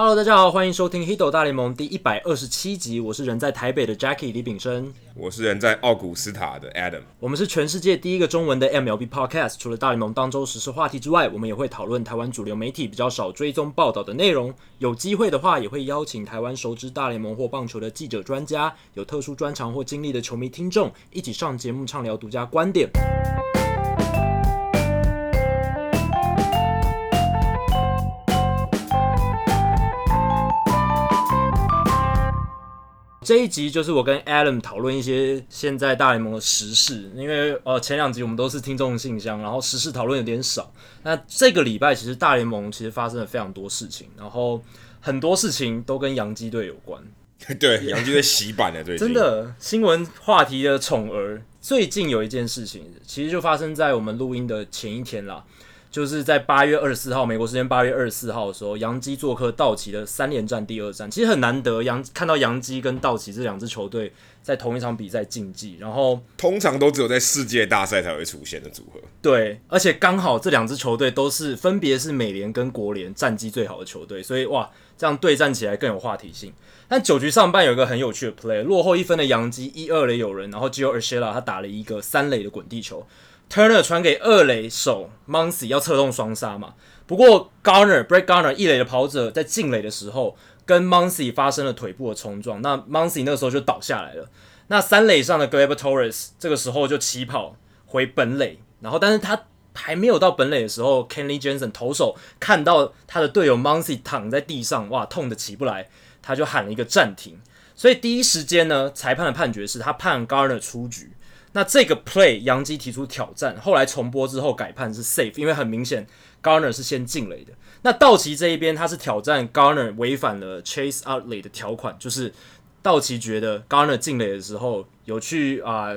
Hello，大家好，欢迎收听《h i d o 大联盟》第一百二十七集。我是人在台北的 Jackie 李炳生，我是人在奥古斯塔的 Adam。我们是全世界第一个中文的 MLB Podcast。除了大联盟当周时事话题之外，我们也会讨论台湾主流媒体比较少追踪报道的内容。有机会的话，也会邀请台湾熟知大联盟或棒球的记者、专家，有特殊专长或经历的球迷听众，一起上节目畅聊独家观点。这一集就是我跟 Adam 讨论一些现在大联盟的时事，因为呃前两集我们都是听众信箱，然后时事讨论有点少。那这个礼拜其实大联盟其实发生了非常多事情，然后很多事情都跟洋基队有关。对，洋基队洗版了，对，真的新闻话题的宠儿。最近有一件事情，其实就发生在我们录音的前一天啦。就是在八月二十四号，美国时间八月二十四号的时候，杨基做客道奇的三连战第二战，其实很难得，杨看到杨基跟道奇这两支球队在同一场比赛竞技，然后通常都只有在世界大赛才会出现的组合。对，而且刚好这两支球队都是分别是美联跟国联战绩最好的球队，所以哇，这样对战起来更有话题性。但九局上半有一个很有趣的 play，落后一分的杨基一二垒有人，然后 Gio Urshela 他打了一个三垒的滚地球。Turner 传给二垒手 Muncy 要策动双杀嘛？不过 Garner Brett Garner 一垒的跑者在进垒的时候跟 Muncy 发生了腿部的冲撞，那 Muncy 那个时候就倒下来了。那三垒上的 g l a b e Torres 这个时候就起跑回本垒，然后但是他还没有到本垒的时候，Kenny Jensen 投手看到他的队友 Muncy 躺在地上，哇，痛得起不来，他就喊了一个暂停。所以第一时间呢，裁判的判决是他判 Garner 出局。那这个 play，杨基提出挑战，后来重播之后改判是 safe，因为很明显 Garner 是先进垒的。那道奇这一边他是挑战 Garner 违反了 Chase Outley 的条款，就是道奇觉得 Garner 进垒的时候有去啊、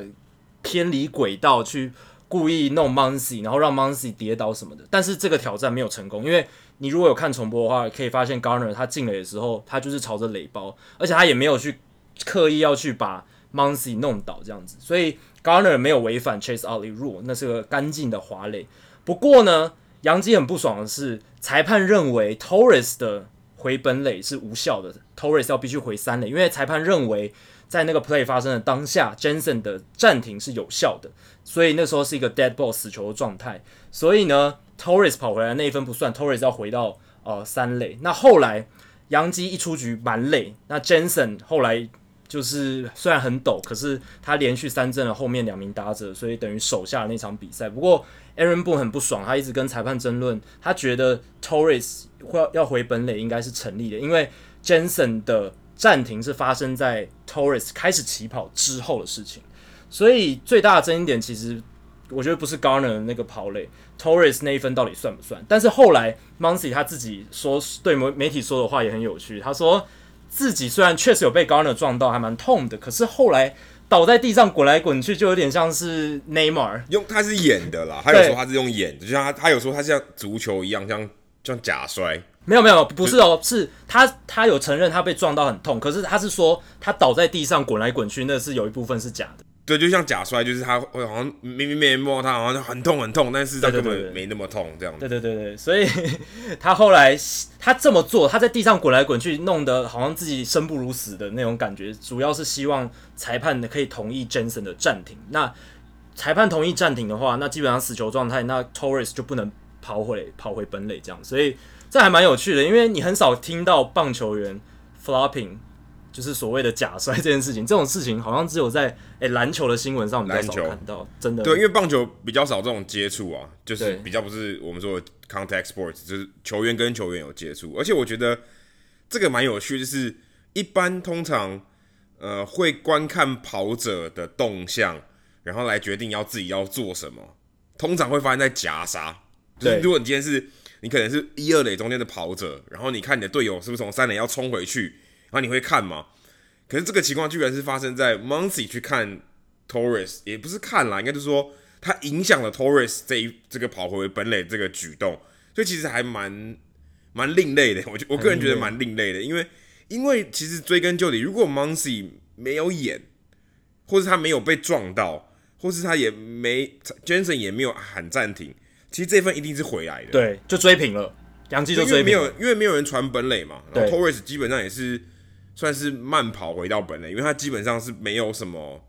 偏离轨道，去故意弄 Muncy，然后让 Muncy 跌倒什么的。但是这个挑战没有成功，因为你如果有看重播的话，可以发现 Garner 他进垒的时候，他就是朝着垒包，而且他也没有去刻意要去把 Muncy 弄倒这样子，所以。Garner 没有违反 Chase Outley Rule，那是个干净的滑垒。不过呢，杨基很不爽的是，裁判认为 Torres 的回本垒是无效的，Torres 要必须回三垒，因为裁判认为在那个 play 发生的当下，Jansen 的暂停是有效的，所以那时候是一个 dead ball 死球的状态。所以呢，Torres 跑回来那一分不算，Torres 要回到呃三垒。那后来杨基一出局满垒，那 Jansen 后来。就是虽然很陡，可是他连续三振了后面两名打者，所以等于守下了那场比赛。不过 Aaron Boone 很不爽，他一直跟裁判争论，他觉得 Torres 会要回本垒应该是成立的，因为 Jansen 的暂停是发生在 Torres 开始起跑之后的事情。所以最大的争议点其实我觉得不是 Garner 那个跑垒，Torres 那一分到底算不算？但是后来 Muncy 他自己说对媒媒体说的话也很有趣，他说。自己虽然确实有被 Garner 撞到，还蛮痛的，可是后来倒在地上滚来滚去，就有点像是 Neymar 用他是演的啦，他有说他是用演的，就像他他有说他像足球一样，像像假摔。没有没有，不是哦，是他他有承认他被撞到很痛，可是他是说他倒在地上滚来滚去，那是有一部分是假的。对，就像假摔，就是他会好像明明没摸他，好像很痛很痛，但是他根本没那么痛，这样子。对对对对，所以 他后来他这么做，他在地上滚来滚去，弄得好像自己生不如死的那种感觉，主要是希望裁判可以同意 Jensen 的暂停。那裁判同意暂停的话，那基本上死球状态，那 Torres 就不能跑回跑回本垒这样。所以这还蛮有趣的，因为你很少听到棒球员 flopping。就是所谓的假摔这件事情，这种事情好像只有在诶篮球的新闻上比较少看到，真的。对，因为棒球比较少这种接触啊，就是比较不是我们说的 contact sports，就是球员跟球员有接触。而且我觉得这个蛮有趣，就是一般通常呃会观看跑者的动向，然后来决定要自己要做什么，通常会发生在夹杀。就是如果你今天是你可能是一二垒中间的跑者，然后你看你的队友是不是从三垒要冲回去。然后你会看吗？可是这个情况居然是发生在 Moncy 去看 Torres，也不是看啦，应该就是说他影响了 Torres 这一这个跑回本垒这个举动，所以其实还蛮蛮另类的。我我个人觉得蛮另类的，因为因为其实追根究底，如果 Moncy 没有演，或是他没有被撞到，或是他也没 Jensen 也没有喊暂停，其实这份一定是回来的，对，就追平了。杨基就追没有，因为没有人传本垒嘛。然后 Torres 基本上也是算是慢跑回到本垒，因为他基本上是没有什么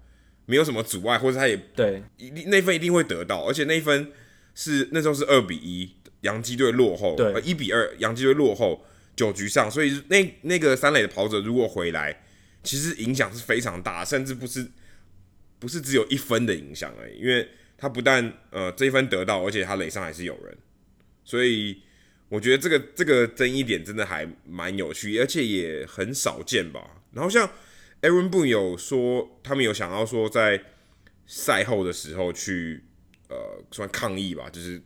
没有什么阻碍，或者他也对一定那分一定会得到，而且那一分是那时候是二比一，洋基队落后，对，一比二，洋基队落后九局上，所以那那个三垒的跑者如果回来，其实影响是非常大，甚至不是不是只有一分的影响而已，因为他不但呃这一分得到，而且他垒上还是有人，所以。我觉得这个这个争议点真的还蛮有趣，而且也很少见吧。然后像 Aaron Boone 有说，他们有想要说在赛后的时候去呃算抗议吧，就是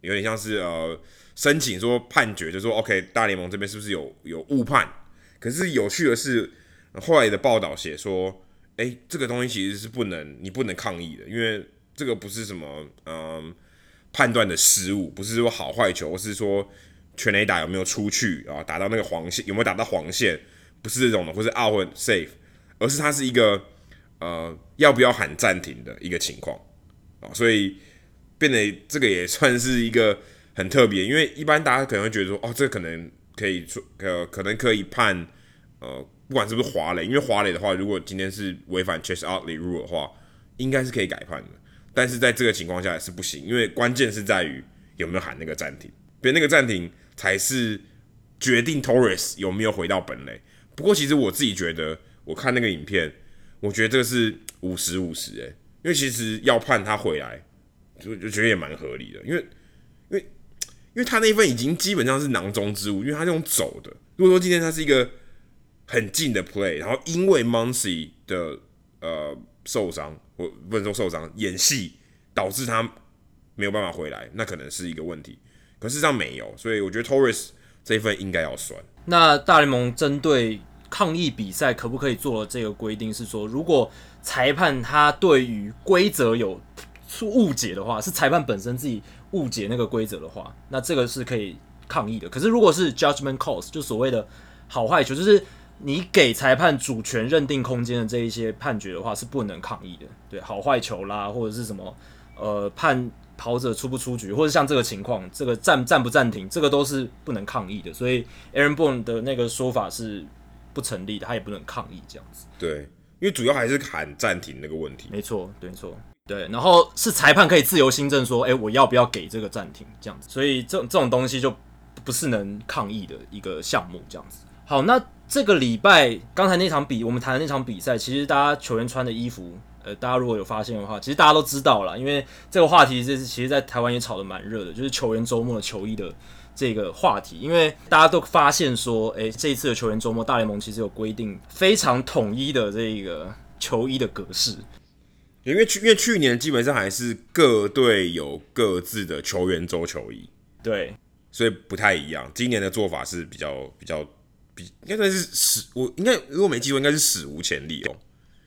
有点像是呃申请说判决，就说 OK 大联盟这边是不是有有误判？可是有趣的是，后来的报道写说，哎，这个东西其实是不能你不能抗议的，因为这个不是什么嗯。判断的失误不是说好坏球，或是说全垒打有没有出去啊，打到那个黄线有没有打到黄线，不是这种的，或是 out 或 safe，而是它是一个呃要不要喊暂停的一个情况啊，所以变得这个也算是一个很特别，因为一般大家可能会觉得说，哦，这可能可以说呃可能可以判呃不管是不是滑垒，因为滑垒的话，如果今天是违反 Chase Utley Rule 的话，应该是可以改判的。但是在这个情况下也是不行，因为关键是在于有没有喊那个暂停，别那个暂停才是决定 Torres 有没有回到本垒。不过其实我自己觉得，我看那个影片，我觉得这个是五十五十诶，因为其实要判他回来，就就觉得也蛮合理的，因为因为因为他那一分已经基本上是囊中之物，因为他这种走的，如果说今天他是一个很近的 play，然后因为 Muncy 的呃。受伤，我不能说受伤，演戏导致他没有办法回来，那可能是一个问题。可事实上没有，所以我觉得 Torres 这一份应该要算。那大联盟针对抗议比赛可不可以做这个规定是说，如果裁判他对于规则有误解的话，是裁判本身自己误解那个规则的话，那这个是可以抗议的。可是如果是 Judgment Calls，就所谓的好坏球，就是。你给裁判主权认定空间的这一些判决的话，是不能抗议的。对，好坏球啦，或者是什么，呃，判跑者出不出局，或者像这个情况，这个暂暂不暂停，这个都是不能抗议的。所以，Aaron Boone 的那个说法是不成立的，他也不能抗议这样子。对，因为主要还是喊暂停那个问题。没错，对，没错，对。然后是裁判可以自由新政说，哎，我要不要给这个暂停这样子？所以这这种东西就不是能抗议的一个项目这样子。好，那。这个礼拜刚才那场比，我们谈的那场比赛，其实大家球员穿的衣服，呃，大家如果有发现的话，其实大家都知道了，因为这个话题这是其实，在台湾也炒得蛮热的，就是球员周末的球衣的这个话题，因为大家都发现说，诶，这一次的球员周末，大联盟其实有规定非常统一的这个球衣的格式，因为去因为去年基本上还是各队有各自的球员周球衣，对，所以不太一样，今年的做法是比较比较。应该算是史，我应该如果没记错，应该是史无前例哦。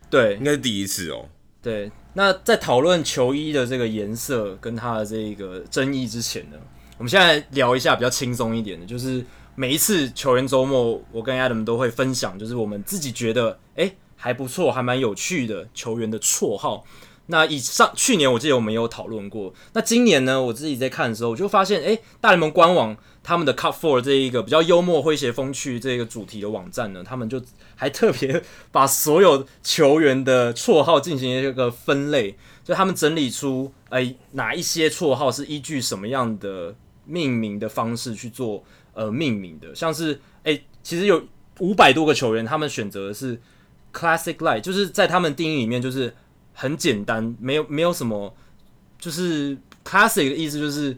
对，应该是第一次哦。对，那在讨论球衣的这个颜色跟它的这个争议之前呢，我们现在聊一下比较轻松一点的，就是每一次球员周末，我跟 Adam 都会分享，就是我们自己觉得哎、欸、还不错，还蛮有趣的球员的绰号。那以上去年我记得我们有讨论过，那今年呢，我自己在看的时候，我就发现，哎、欸，大联盟官网他们的 Cut Four 这一个比较幽默、诙谐、风趣这个主题的网站呢，他们就还特别把所有球员的绰号进行一个分类，就他们整理出，哎、哪一些绰号是依据什么样的命名的方式去做呃命名的，像是，哎、其实有五百多个球员，他们选择的是 Classic Light，就是在他们定义里面就是。很简单，没有没有什么，就是 classic 的意思就是，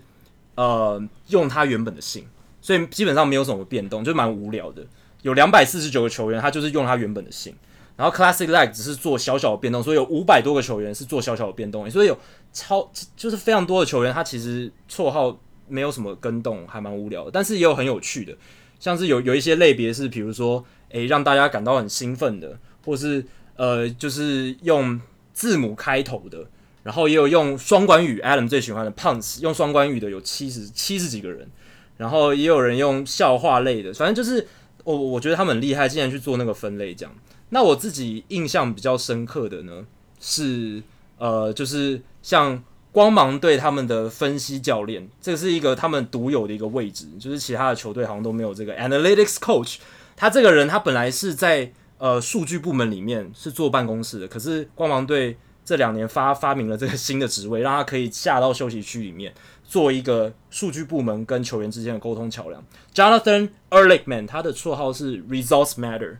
呃，用他原本的姓，所以基本上没有什么变动，就蛮无聊的。有两百四十九个球员，他就是用他原本的姓，然后 classic like 只是做小小的变动，所以有五百多个球员是做小小的变动，所以有超就是非常多的球员，他其实绰号没有什么更动，还蛮无聊的，但是也有很有趣的，像是有有一些类别是，比如说，诶、让大家感到很兴奋的，或是呃，就是用。字母开头的，然后也有用双关语，Adam 最喜欢的 puns 用双关语的有七十七十几个人，然后也有人用笑话类的，反正就是我我觉得他们很厉害，竟然去做那个分类这样。那我自己印象比较深刻的呢，是呃，就是像光芒队他们的分析教练，这是一个他们独有的一个位置，就是其他的球队好像都没有这个 analytics coach。他这个人，他本来是在呃数据部门里面是坐办公室的，可是光芒队这两年发发明了这个新的职位，让他可以下到休息区里面做一个数据部门跟球员之间的沟通桥梁。Jonathan Ehrlichman，他的绰号是 Results Matter。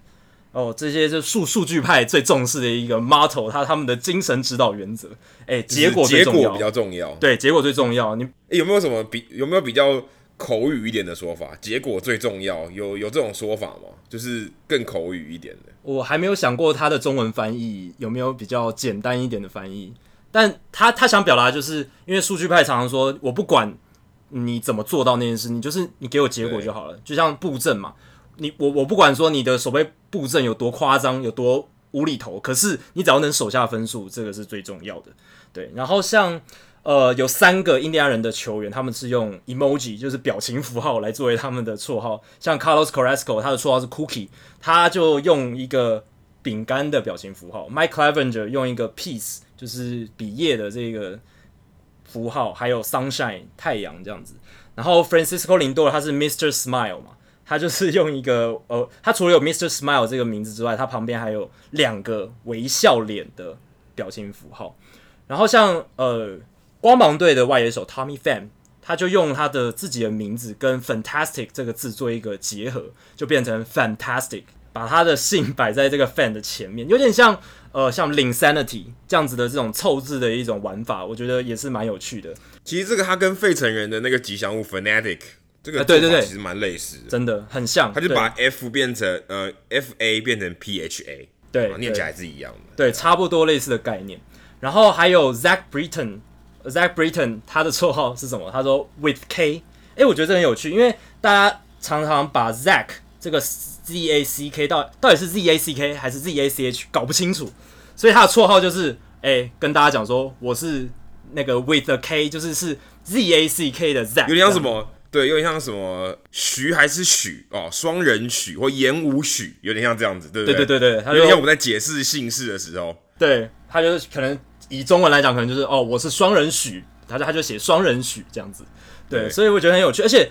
哦，这些是数数据派最重视的一个 motto，他他们的精神指导原则。哎，结果最重要，结果比较重要。对，结果最重要。你有没有什么比有没有比较口语一点的说法？结果最重要，有有这种说法吗？就是更口语一点的。我还没有想过他的中文翻译有没有比较简单一点的翻译，但他他想表达就是因为数据派常常说，我不管你怎么做到那件事，你就是你给我结果就好了，就像布阵嘛。你我我不管说你的所谓布阵有多夸张，有多无厘头，可是你只要能守下分数，这个是最重要的。对，然后像呃有三个印第安人的球员，他们是用 emoji 就是表情符号来作为他们的绰号，像 Carlos Carrasco 他的绰号是 Cookie，他就用一个饼干的表情符号；Mike Clevenger 用一个 Peace 就是笔叶的这个符号，还有 Sunshine 太阳这样子。然后 Francisco Lindor 他是 Mr. Smile 嘛。他就是用一个呃，他除了有 Mr. Smile 这个名字之外，他旁边还有两个微笑脸的表情符号。然后像呃，光芒队的外野手 Tommy Pham，他就用他的自己的名字跟 Fantastic 这个字做一个结合，就变成 Fantastic，把他的姓摆在这个 Fan 的前面，有点像呃像 Linsanity 这样子的这种凑字的一种玩法，我觉得也是蛮有趣的。其实这个他跟费城人的那个吉祥物 Fanatic。这个对对对，其实蛮类似的，真的很像。他就把 F 变成呃 F A 变成 P H A，对，念起来是一样的，对，差不多类似的概念。然后还有 Zach Britton，Zach Britton 他的绰号是什么？他说 With K，哎，我觉得这很有趣，因为大家常常把 Zach 这个 Z A C K 到到底是 Z A C K 还是 Z A C H 搞不清楚，所以他的绰号就是哎，跟大家讲说我是那个 With a K，就是是 Z A C K 的 Zach，有点像什么？对，有点像什么徐还是许哦，双人许或言无许，有点像这样子，对不对？对对对对，有点像我们在解释姓氏的时候，对，他就是可能以中文来讲，可能就是哦，我是双人许，他就他就写双人许这样子，对，对。所以我觉得很有趣，而且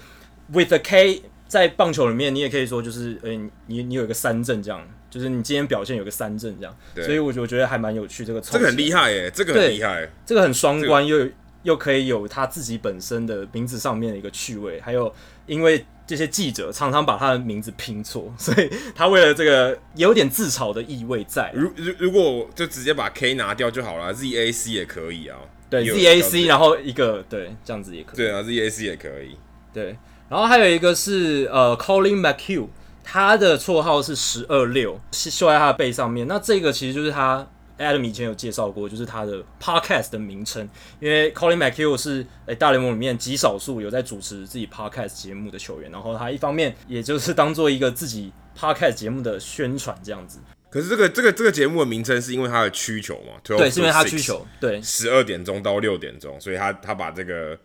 with the K 在棒球里面，你也可以说就是，哎，你你有一个三振这样，就是你今天表现有个三振这样，所以我我觉得还蛮有趣，这个这个很厉害耶，这个很厉害，这个很双关又。又可以有他自己本身的名字上面的一个趣味，还有因为这些记者常常把他的名字拼错，所以他为了这个有点自嘲的意味在。如如如果就直接把 K 拿掉就好了，Z A C 也可以啊。对，Z A C，然后一个对，这样子也可以。对啊，Z A C 也可以。对，然后还有一个是呃，Collin McHugh，他的绰号是十二六，是绣在他的背上面。那这个其实就是他。Adam 以前有介绍过，就是他的 podcast 的名称，因为 Collin McHugh 是诶、欸、大联盟里面极少数有在主持自己 podcast 节目的球员，然后他一方面也就是当做一个自己 podcast 节目的宣传这样子。可是这个这个这个节目的名称是因为他的需求嘛？对，是因为他需求。对，十二点钟到六点钟，所以他他把这个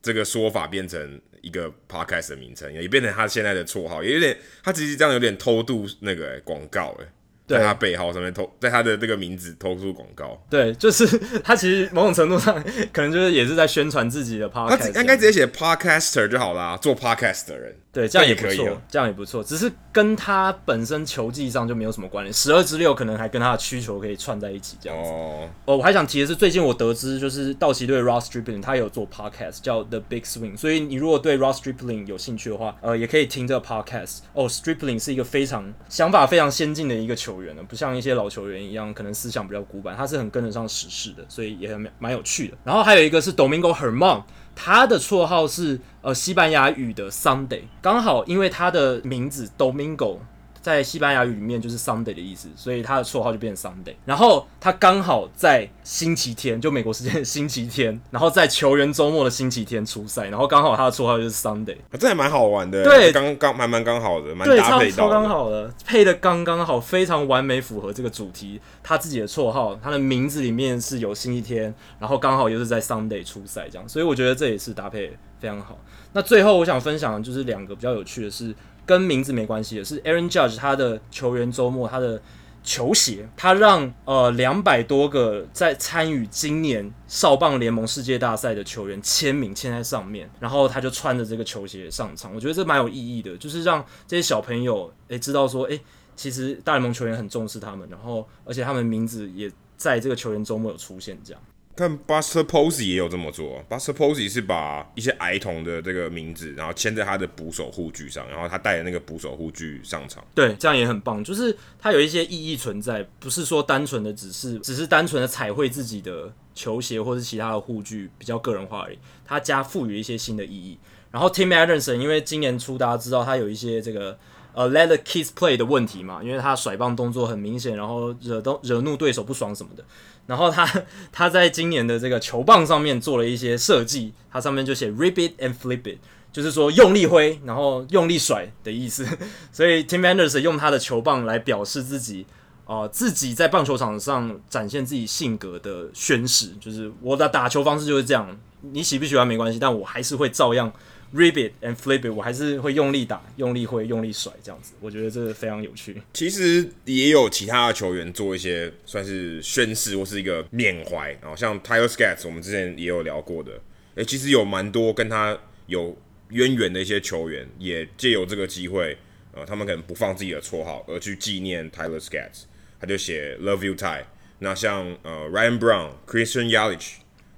这个说法变成一个 podcast 的名称，也变成他现在的绰号，也有点他其实这样有点偷渡那个广、欸、告哎、欸。在他背号上面投，在他的这个名字投出广告。对，就是 他其实某种程度上可能就是也是在宣传自己的 podcast。他应该直接写 podcaster 就好啦，做 podcast 的人。对，这样也不错，这样也不错。只是跟他本身球技上就没有什么关联。十二之六可能还跟他的需求可以串在一起这样子。哦，哦，我还想提的是，最近我得知就是道奇队 Ross Stripling 他有做 podcast 叫 The Big Swing，所以你如果对 Ross Stripling 有兴趣的话，呃，也可以听这个 podcast。哦，Stripling 是一个非常想法非常先进的一个球员不像一些老球员一样，可能思想比较古板，他是很跟得上时事的，所以也很蛮有趣的。然后还有一个是 Domingo Herman，。他的绰号是呃西班牙语的 Sunday，刚好因为他的名字 Domingo 在西班牙语里面就是 Sunday 的意思，所以他的绰号就变成 Sunday。然后他刚好在星期天，就美国时间的星期天，然后在球员周末的星期天出赛，然后刚好他的绰号就是 Sunday，这还蛮好玩的。对，刚刚蛮蛮刚好的，蛮，搭配超刚好的，配的刚刚好，非常完美符合这个主题。他自己的绰号，他的名字里面是有星期天，然后刚好又是在 Sunday 出赛，这样，所以我觉得这也是搭配非常好。那最后我想分享的就是两个比较有趣的是。跟名字没关系的是，Aaron Judge 他的球员周末他的球鞋，他让呃两百多个在参与今年少棒联盟世界大赛的球员签名签在上面，然后他就穿着这个球鞋上场。我觉得这蛮有意义的，就是让这些小朋友诶、知道说，诶、其实大联盟球员很重视他们，然后而且他们名字也在这个球员周末有出现这样。看 Buster Posey 也有这么做，Buster Posey 是把一些儿童的这个名字，然后签在他的捕手护具上，然后他带着那个捕手护具上场。对，这样也很棒，就是他有一些意义存在，不是说单纯的只是只是单纯的彩绘自己的球鞋或是其他的护具比较个人化而已，他加赋予一些新的意义。然后 Tim Anderson 因为今年初大家知道他有一些这个呃 Let the kids play 的问题嘛，因为他甩棒动作很明显，然后惹动惹怒对手不爽什么的。然后他 他在今年的这个球棒上面做了一些设计，它上面就写 “rip it and flip it”，就是说用力挥，然后用力甩的意思。所以 Tim Anderson 用他的球棒来表示自己，呃，自己在棒球场上展现自己性格的宣示，就是我的打球方式就是这样，你喜不喜欢没关系，但我还是会照样。Rip it and flip it，我还是会用力打、用力挥、用力甩这样子，我觉得这非常有趣。其实也有其他的球员做一些算是宣誓或是一个缅怀，然后像 Tyler Skats，我们之前也有聊过的。诶，其实有蛮多跟他有渊源的一些球员，也借由这个机会，呃，他们可能不放自己的绰号，而去纪念 Tyler Skats 他就写 Love you Ty。那像呃 Ryan Brown、Christian Yelich，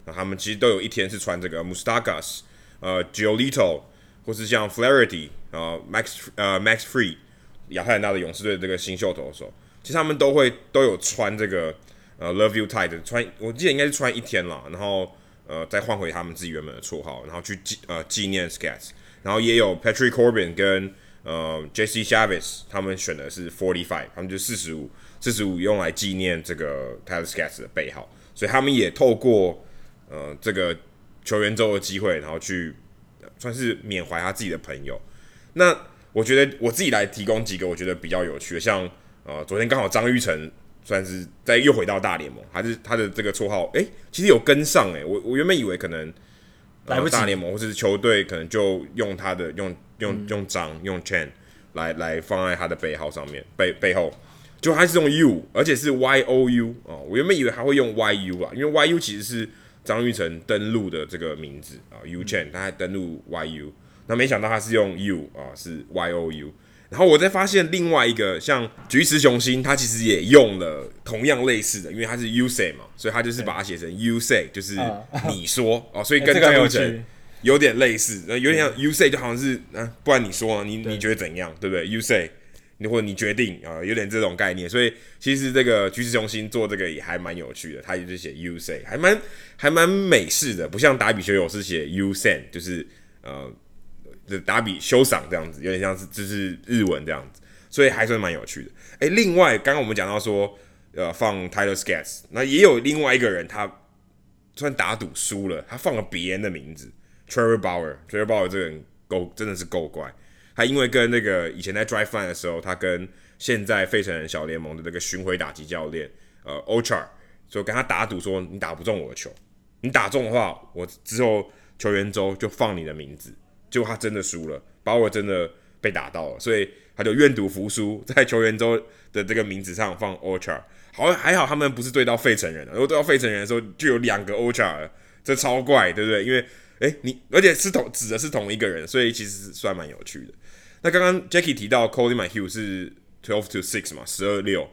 那他们其实都有一天是穿这个 Mustakas。呃，Giolito，或是像 Flaherty，呃，Max，呃 Max Free，亚特兰大的勇士队这个新秀投手，其实他们都会都有穿这个呃 Love You Ty 的穿，我记得应该是穿一天了，然后呃再换回他们自己原本的绰号，然后去纪呃纪念 Scats，然后也有 Patrick Corbin 跟呃 Jesse Chavez，他们选的是 Forty Five，他们就四十五，四十五用来纪念这个 Tyler Scats 的背号，所以他们也透过呃这个。球员周的机会，然后去算是缅怀他自己的朋友。那我觉得我自己来提供几个我觉得比较有趣的，像呃，昨天刚好张玉成算是在又回到大联盟，还是他的这个绰号，诶，其实有跟上诶。我我原本以为可能来不及大联盟或者是球队可能就用他的用用用张用 Chen 来来放在他的背号上面背背后，就还是用 U，而且是 Y O U 哦。我原本以为他会用 Y U 啊，因为 Y U 其实是。张玉成登录的这个名字啊，U Chen，他还登录 YU，那没想到他是用 U 啊，是 Y O U。然后我再发现另外一个像菊池雄心，他其实也用了同样类似的，因为他是 You Say 嘛，所以他就是把它写成 You Say，就是你说哦，所以跟张玉成有点类似，有点像 You Say，就好像是啊，不然你说啊你你觉得怎样，对不对？You Say。你或者你决定啊，有点这种概念，所以其实这个橘子中心做这个也还蛮有趣的，他也是写 USA 还蛮还蛮美式的，不像达比修友是写 You Send，就是呃，达比修赏这样子，有点像是就是日文这样子，所以还算蛮有趣的。诶，另外刚刚我们讲到说，呃，放 Tyler Skaggs，那也有另外一个人，他算打赌输了，他放了别人的名字，Trevor Bauer，Trevor Bauer 这个人够真的是够怪。他因为跟那个以前在 Drive Line 的时候，他跟现在费城人小联盟的那个巡回打击教练呃 Ochar 就跟他打赌说，你打不中我的球，你打中的话，我之后球员周就放你的名字。结果他真的输了，把我真的被打到了，所以他就愿赌服输，在球员周的这个名字上放 Ochar。好，还好他们不是对到费城人，如果对到费城人的时候就有两个 Ochar，这超怪，对不对？因为诶、你而且是同指的是同一个人，所以其实算蛮有趣的。那刚刚 Jackie 提到 Collin McHugh 是 twelve to six 嘛，十二六。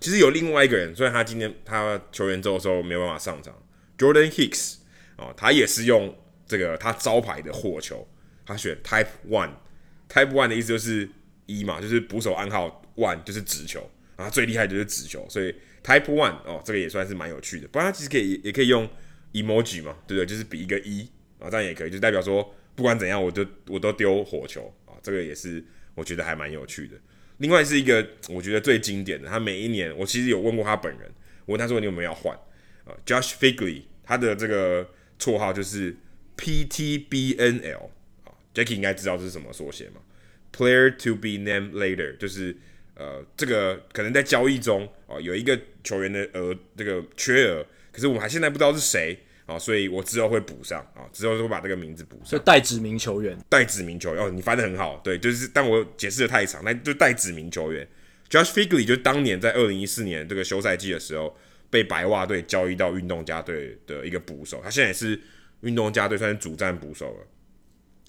其实有另外一个人，虽然他今天他球员周的时候没有办法上场，Jordan Hicks 哦，他也是用这个他招牌的火球，他选 Type One。Type One 的意思就是一嘛，就是捕手暗号 One 就是直球，啊，最厉害就是直球，所以 Type One 哦，这个也算是蛮有趣的。不然他其实可以也可以用 emoji 嘛，对不对？就是比一个一啊，这样也可以，就代表说不管怎样，我就我都丢火球啊。这个也是我觉得还蛮有趣的。另外是一个我觉得最经典的，他每一年我其实有问过他本人，我问他说你有没有要换啊？Josh Figley，他的这个绰号就是 PTBNL 啊，Jackie 应该知道这是什么缩写嘛？Player to be named later，就是呃这个可能在交易中啊有一个球员的额这个缺额，可是我们还现在不知道是谁。啊，所以我之后会补上啊，之后就会把这个名字补上。所以带指名球员，代指名球员哦，你翻的很好，对，就是，但我解释的太长，那就代指名球员 Josh Figley 就当年在二零一四年这个休赛季的时候，被白袜队交易到运动家队的一个捕手，他现在也是运动家队算是主战捕手了。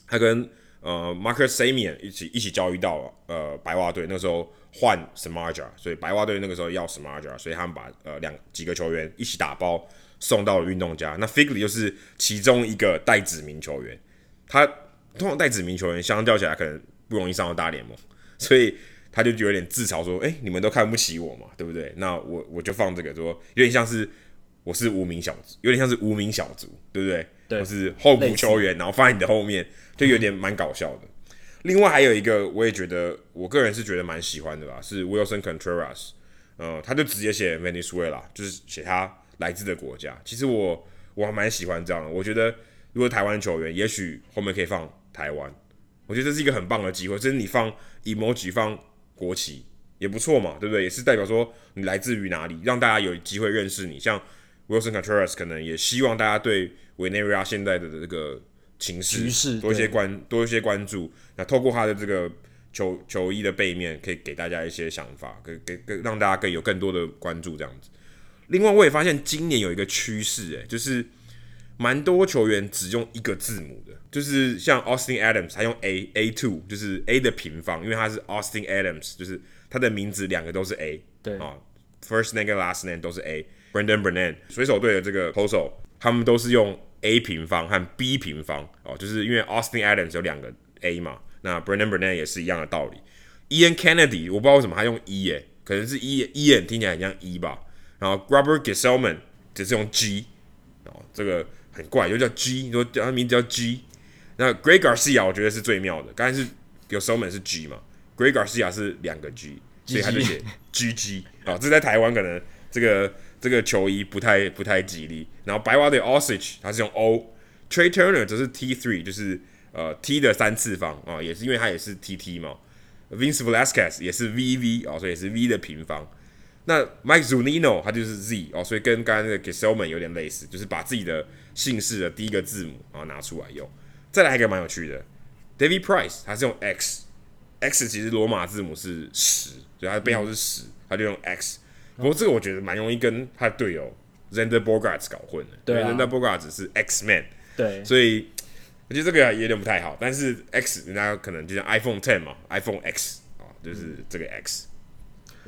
他跟呃 Marcus Samian 一起一起交易到呃白袜队，那时候换 Samardzija，所以白袜队那个时候要 Samardzija，所以他们把呃两几个球员一起打包送到了运动家。那 Figley 就是其中一个带指名球员，他通常带指名球员相较起来可能不容易上到大联盟，所以。他就有点自嘲说：“哎、欸，你们都看不起我嘛，对不对？那我我就放这个，说有点像是我是无名小卒，有点像是无名小卒，对不对？对，我是候补球员，然后放在你的后面，就有点蛮搞笑的。另外还有一个，我也觉得我个人是觉得蛮喜欢的吧，是 Willson Contreras，呃，他就直接写 Venezuela，就是写他来自的国家。其实我我还蛮喜欢这样的，我觉得如果台湾球员，也许后面可以放台湾，我觉得这是一个很棒的机会，就是你放 emoji 放。国旗也不错嘛，对不对？也是代表说你来自于哪里，让大家有机会认识你。像 Willson Contreras 可能也希望大家对委内瑞拉现在的这个情势多一些关多一些关注。那透过他的这个球球衣的背面，可以给大家一些想法，给给给让大家更有更多的关注这样子。另外，我也发现今年有一个趋势，诶，就是。蛮多球员只用一个字母的，就是像 Austin Adams，他用 A A two，就是 A 的平方，因为他是 Austin Adams，就是他的名字两个都是 A，对啊，First name 跟 Last name 都是 A。Brendan Brennan，水手队的这个投手，他们都是用 A 平方和 B 平方哦，就是因为 Austin Adams 有两个 A 嘛，那 Brendan Brennan 也是一样的道理。Ian Kennedy，我不知道为什么他用 E 诶，可能是 E Ian 听起来很像 E 吧，然后 Robert Gsellman 只是用 G，哦，这个。很怪，又叫 G，说他名字叫 G。那 Greg Garcia 我觉得是最妙的，刚才是 Gesellman 是 G 嘛，Greg Garcia 是两个 G，所以他就写 GG 啊。这在台湾可能这个这个球衣不太不太吉利。然后白袜队 Osage 他是用 O，Trey Turner 则是 T three，就是呃 T 的三次方啊，也是因为他也是 TT 嘛。Vince Velasquez 也是 VV 啊，所以也是 V 的平方。那 Mike Zunino 他就是 Z 哦，所以跟刚刚那个 Gsellman 有点类似，就是把自己的姓氏的第一个字母啊拿出来用。再来一个蛮有趣的，David Price 他是用 X，X 其实罗马字母是十，所以他的背号是十，他就用 X。不过这个我觉得蛮容易跟他的队友 Xander Bogaerts 搞混的，对啊，Zander Bogaerts 是 X Man，对，所以我觉得这个有点不太好。但是 X 人家可能就像 iPhone Ten 嘛，iPhone X 啊，就是这个 X。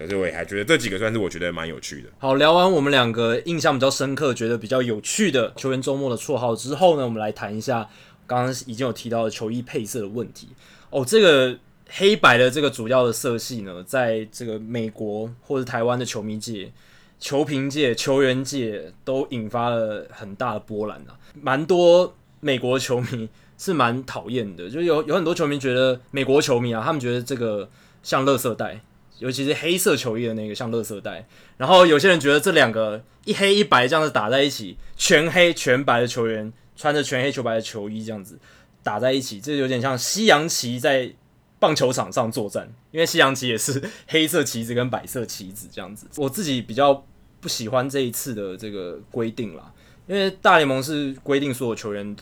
所以我也还觉得这几个算是我觉得蛮有趣的。好，聊完我们两个印象比较深刻、觉得比较有趣的球员周末的绰号之后呢，我们来谈一下刚刚已经有提到的球衣配色的问题。哦，这个黑白的这个主要的色系呢，在这个美国或者台湾的球迷界、球评界、球员界都引发了很大的波澜啊。蛮多美国球迷 是蛮讨厌的，就有有很多球迷觉得美国球迷啊，他们觉得这个像垃圾袋。尤其是黑色球衣的那个像垃圾袋，然后有些人觉得这两个一黑一白这样子打在一起，全黑全白的球员穿着全黑球白的球衣这样子打在一起，这有点像西洋棋在棒球场上作战，因为西洋棋也是黑色棋子跟白色棋子这样子。我自己比较不喜欢这一次的这个规定啦，因为大联盟是规定所有球员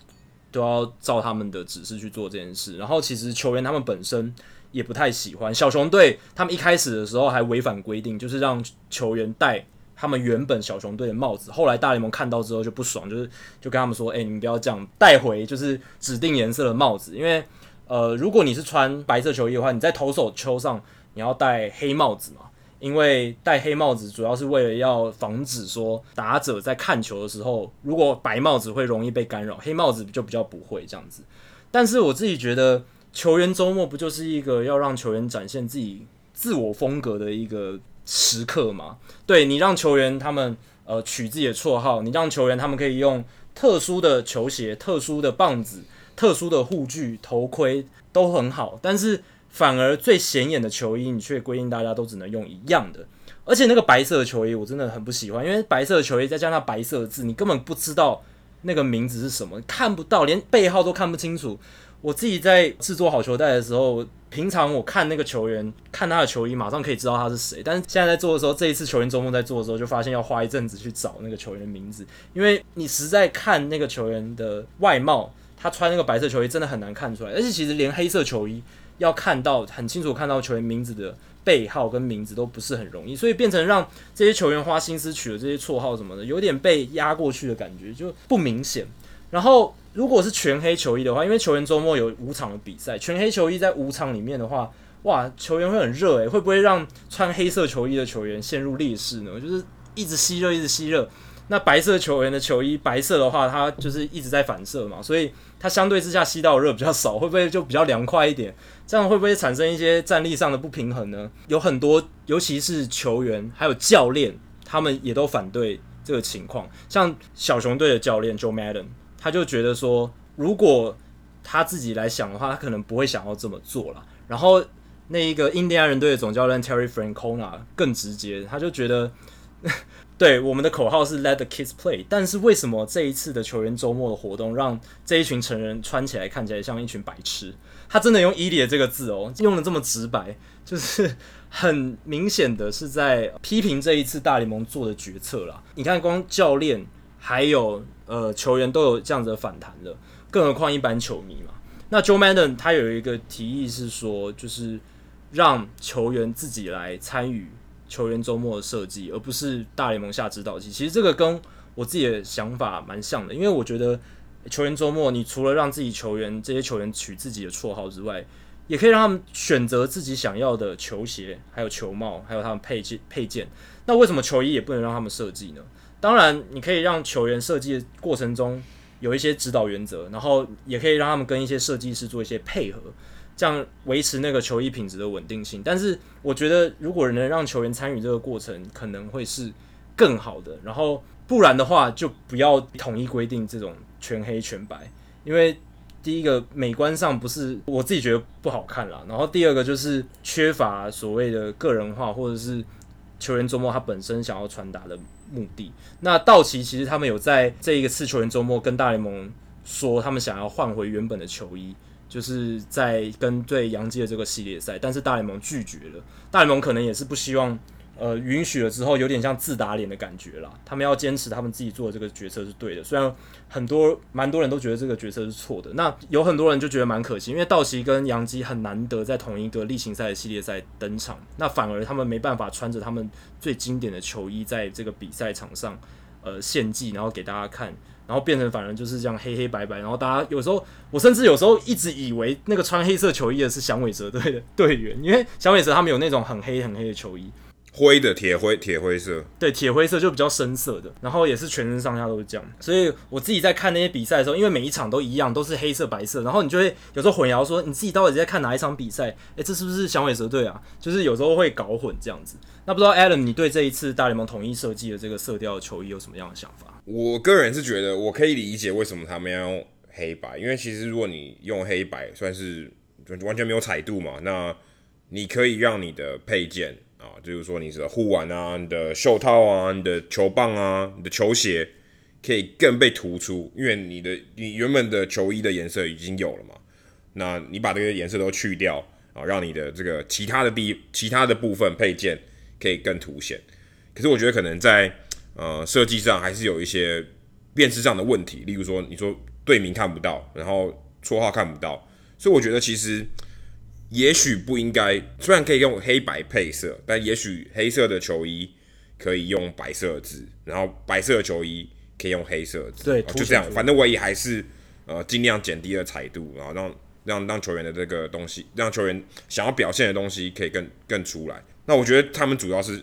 都要照他们的指示去做这件事，然后其实球员他们本身。也不太喜欢小熊队，他们一开始的时候还违反规定，就是让球员戴他们原本小熊队的帽子。后来大联盟看到之后就不爽，就是就跟他们说：“哎、你们不要这样带回，就是指定颜色的帽子。因为呃，如果你是穿白色球衣的话，你在投手丘上你要戴黑帽子嘛，因为戴黑帽子主要是为了要防止说打者在看球的时候，如果白帽子会容易被干扰，黑帽子就比较不会这样子。但是我自己觉得。球员周末不就是一个要让球员展现自己自我风格的一个时刻吗？对，你让球员他们呃取自己的绰号，你让球员他们可以用特殊的球鞋、特殊的棒子、特殊的护具、头盔都很好，但是反而最显眼的球衣，你却规定大家都只能用一样的。而且那个白色的球衣我真的很不喜欢，因为白色的球衣再加上白色的字，你根本不知道那个名字是什么，看不到，连背号都看不清楚。我自己在制作好球带的时候，平常我看那个球员，看他的球衣，马上可以知道他是谁。但是现在在做的时候，这一次球员周末在做的时候，就发现要花一阵子去找那个球员的名字，因为你实在看那个球员的外貌，他穿那个白色球衣真的很难看出来。而且其实连黑色球衣，要看到很清楚看到球员名字的背号跟名字都不是很容易，所以变成让这些球员花心思取的这些绰号什么的，有点被压过去的感觉，就不明显。然后如果是全黑球衣的话，因为球员周末有五场的比赛，全黑球衣在五场里面的话，哇，球员会很热诶，会不会让穿黑色球衣的球员陷入劣势呢？就是一直吸热，一直吸热。那白色球员的球衣，白色的话，它就是一直在反射嘛，所以它相对之下吸到的热比较少，会不会就比较凉快一点？这样会不会产生一些战力上的不平衡呢？有很多，尤其是球员还有教练，他们也都反对这个情况。像小熊队的教练 Joe Madden，他就觉得说，如果他自己来想的话，他可能不会想要这么做了。然后那一个印第安人队的总教练 Terry Francona 更直接，他就觉得。对，我们的口号是 Let the kids play，但是为什么这一次的球员周末的活动让这一群成人穿起来看起来像一群白痴？他真的用 idiot 这个字哦，用的这么直白，就是很明显的是在批评这一次大联盟做的决策啦。你看，光教练还有呃球员都有这样子的反弹了，更何况一般球迷嘛？那 Joe Madden 他有一个提议是说，就是让球员自己来参与。球员周末的设计，而不是大联盟下指导棋。其实这个跟我自己的想法蛮像的，因为我觉得球员周末，你除了让自己球员这些球员取自己的绰号之外，也可以让他们选择自己想要的球鞋，还有球帽，还有他们配件配件。那为什么球衣也不能让他们设计呢？当然，你可以让球员设计的过程中有一些指导原则，然后也可以让他们跟一些设计师做一些配合。这样维持那个球衣品质的稳定性，但是我觉得如果能让球员参与这个过程，可能会是更好的。然后不然的话，就不要统一规定这种全黑全白，因为第一个美观上不是我自己觉得不好看啦，然后第二个就是缺乏所谓的个人化，或者是球员周末他本身想要传达的目的。那道奇其实他们有在这一次球员周末跟大联盟说，他们想要换回原本的球衣。就是在跟对杨基的这个系列赛，但是大联盟拒绝了。大联盟可能也是不希望，呃，允许了之后有点像自打脸的感觉啦。他们要坚持他们自己做的这个决策是对的，虽然很多蛮多人都觉得这个决策是错的。那有很多人就觉得蛮可惜，因为道奇跟洋基很难得在同一个例行赛的系列赛登场，那反而他们没办法穿着他们最经典的球衣在这个比赛场上，呃，献祭，然后给大家看。然后变成反而就是这样黑黑白白，然后大家有时候我甚至有时候一直以为那个穿黑色球衣的是响尾蛇队的队员，因为响尾蛇他们有那种很黑很黑的球衣，灰的铁灰铁灰色，对，铁灰色就比较深色的，然后也是全身上下都是这样，所以我自己在看那些比赛的时候，因为每一场都一样，都是黑色白色，然后你就会有时候混淆说你自己到底在看哪一场比赛，诶，这是不是响尾蛇队啊？就是有时候会搞混这样子。那不知道 Adam，你对这一次大联盟统一设计的这个色调球衣有什么样的想法？我个人是觉得，我可以理解为什么他们要用黑白，因为其实如果你用黑白，算是完全没有彩度嘛。那你可以让你的配件啊，就是说你的护腕啊、你的袖套啊、你的球棒啊、你的球鞋，可以更被突出，因为你的你原本的球衣的颜色已经有了嘛。那你把这个颜色都去掉啊，让你的这个其他的地、其他的部分配件。可以更凸显，可是我觉得可能在呃设计上还是有一些辨识上的问题，例如说你说队名看不到，然后绰号看不到，所以我觉得其实也许不应该，虽然可以用黑白配色，但也许黑色的球衣可以用白色字，然后白色的球衣可以用黑色字，对，就这样，反正我也还是呃尽量减低了彩度，然后让让让球员的这个东西，让球员想要表现的东西可以更更出来。那我觉得他们主要是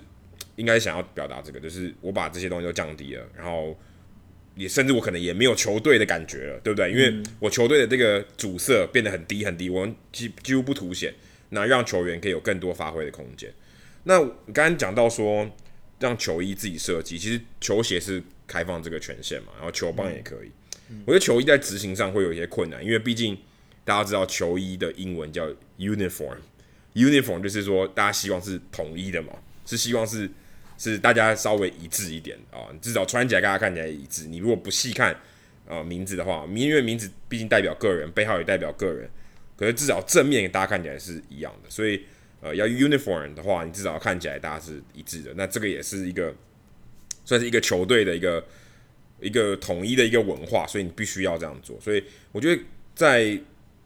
应该想要表达这个，就是我把这些东西都降低了，然后也甚至我可能也没有球队的感觉了，对不对？因为我球队的这个主色变得很低很低，我们几几乎不凸显，那让球员可以有更多发挥的空间。那你刚刚讲到说让球衣自己设计，其实球鞋是开放这个权限嘛，然后球棒也可以。我觉得球衣在执行上会有一些困难，因为毕竟大家知道球衣的英文叫 uniform。Uniform 就是说，大家希望是统一的嘛，是希望是是大家稍微一致一点啊，至少穿起来大家看起来一致。你如果不细看啊、呃、名字的话，因为名字毕竟代表个人，背号也代表个人，可是至少正面大家看起来是一样的。所以呃，要 Uniform 的话，你至少看起来大家是一致的。那这个也是一个算是一个球队的一个一个统一的一个文化，所以你必须要这样做。所以我觉得在